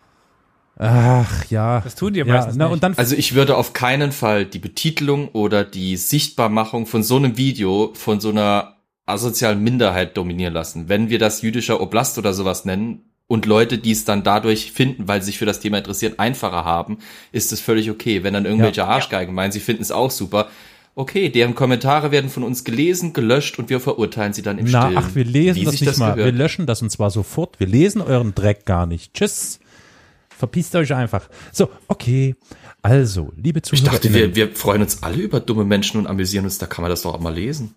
Ach ja. Das tun die ja, meistens na, nicht. Und dann Also ich würde auf keinen Fall die Betitelung oder die Sichtbarmachung von so einem Video von so einer asozialen Minderheit dominieren lassen. Wenn wir das jüdischer Oblast oder sowas nennen und Leute, die es dann dadurch finden, weil sie sich für das Thema interessieren, einfacher haben, ist es völlig okay. Wenn dann irgendwelche Arschgeigen meinen, sie finden es auch super, okay, deren Kommentare werden von uns gelesen, gelöscht und wir verurteilen sie dann im Na, Stillen. ach, wir lesen wie das nicht mal. Wir gehört. löschen das und zwar sofort. Wir lesen euren Dreck gar nicht. Tschüss. Verpisst euch einfach. So, okay. Also, liebe Ich Zuhörer. dachte, wir, wir freuen uns alle über dumme Menschen und amüsieren uns, da kann man das doch auch mal lesen.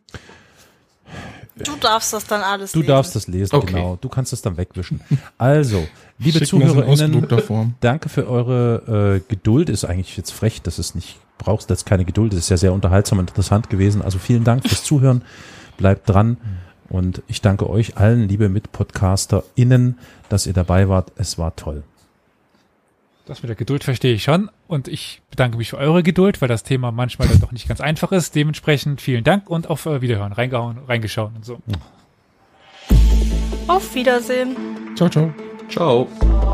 Du darfst das dann alles du lesen. darfst das lesen, Okay. genau. Du kannst es dann wegwischen. Also, liebe das ZuhörerInnen, danke für eure äh, Geduld. Ist eigentlich jetzt frech, dass es nicht brauchst jetzt keine Geduld. Das ist ja sehr unterhaltsam und interessant gewesen. Also vielen Dank fürs Zuhören. Bleibt dran. Und ich danke euch allen, liebe MitpodcasterInnen, dass ihr dabei wart. Es war toll. Das mit der Geduld verstehe ich schon. Und ich bedanke mich für eure Geduld, weil das Thema manchmal dann doch nicht ganz einfach ist. Dementsprechend vielen Dank und auf äh, Wiederhören. Reingehauen, reingeschaut und so. Auf Wiedersehen. Ciao, ciao. Ciao.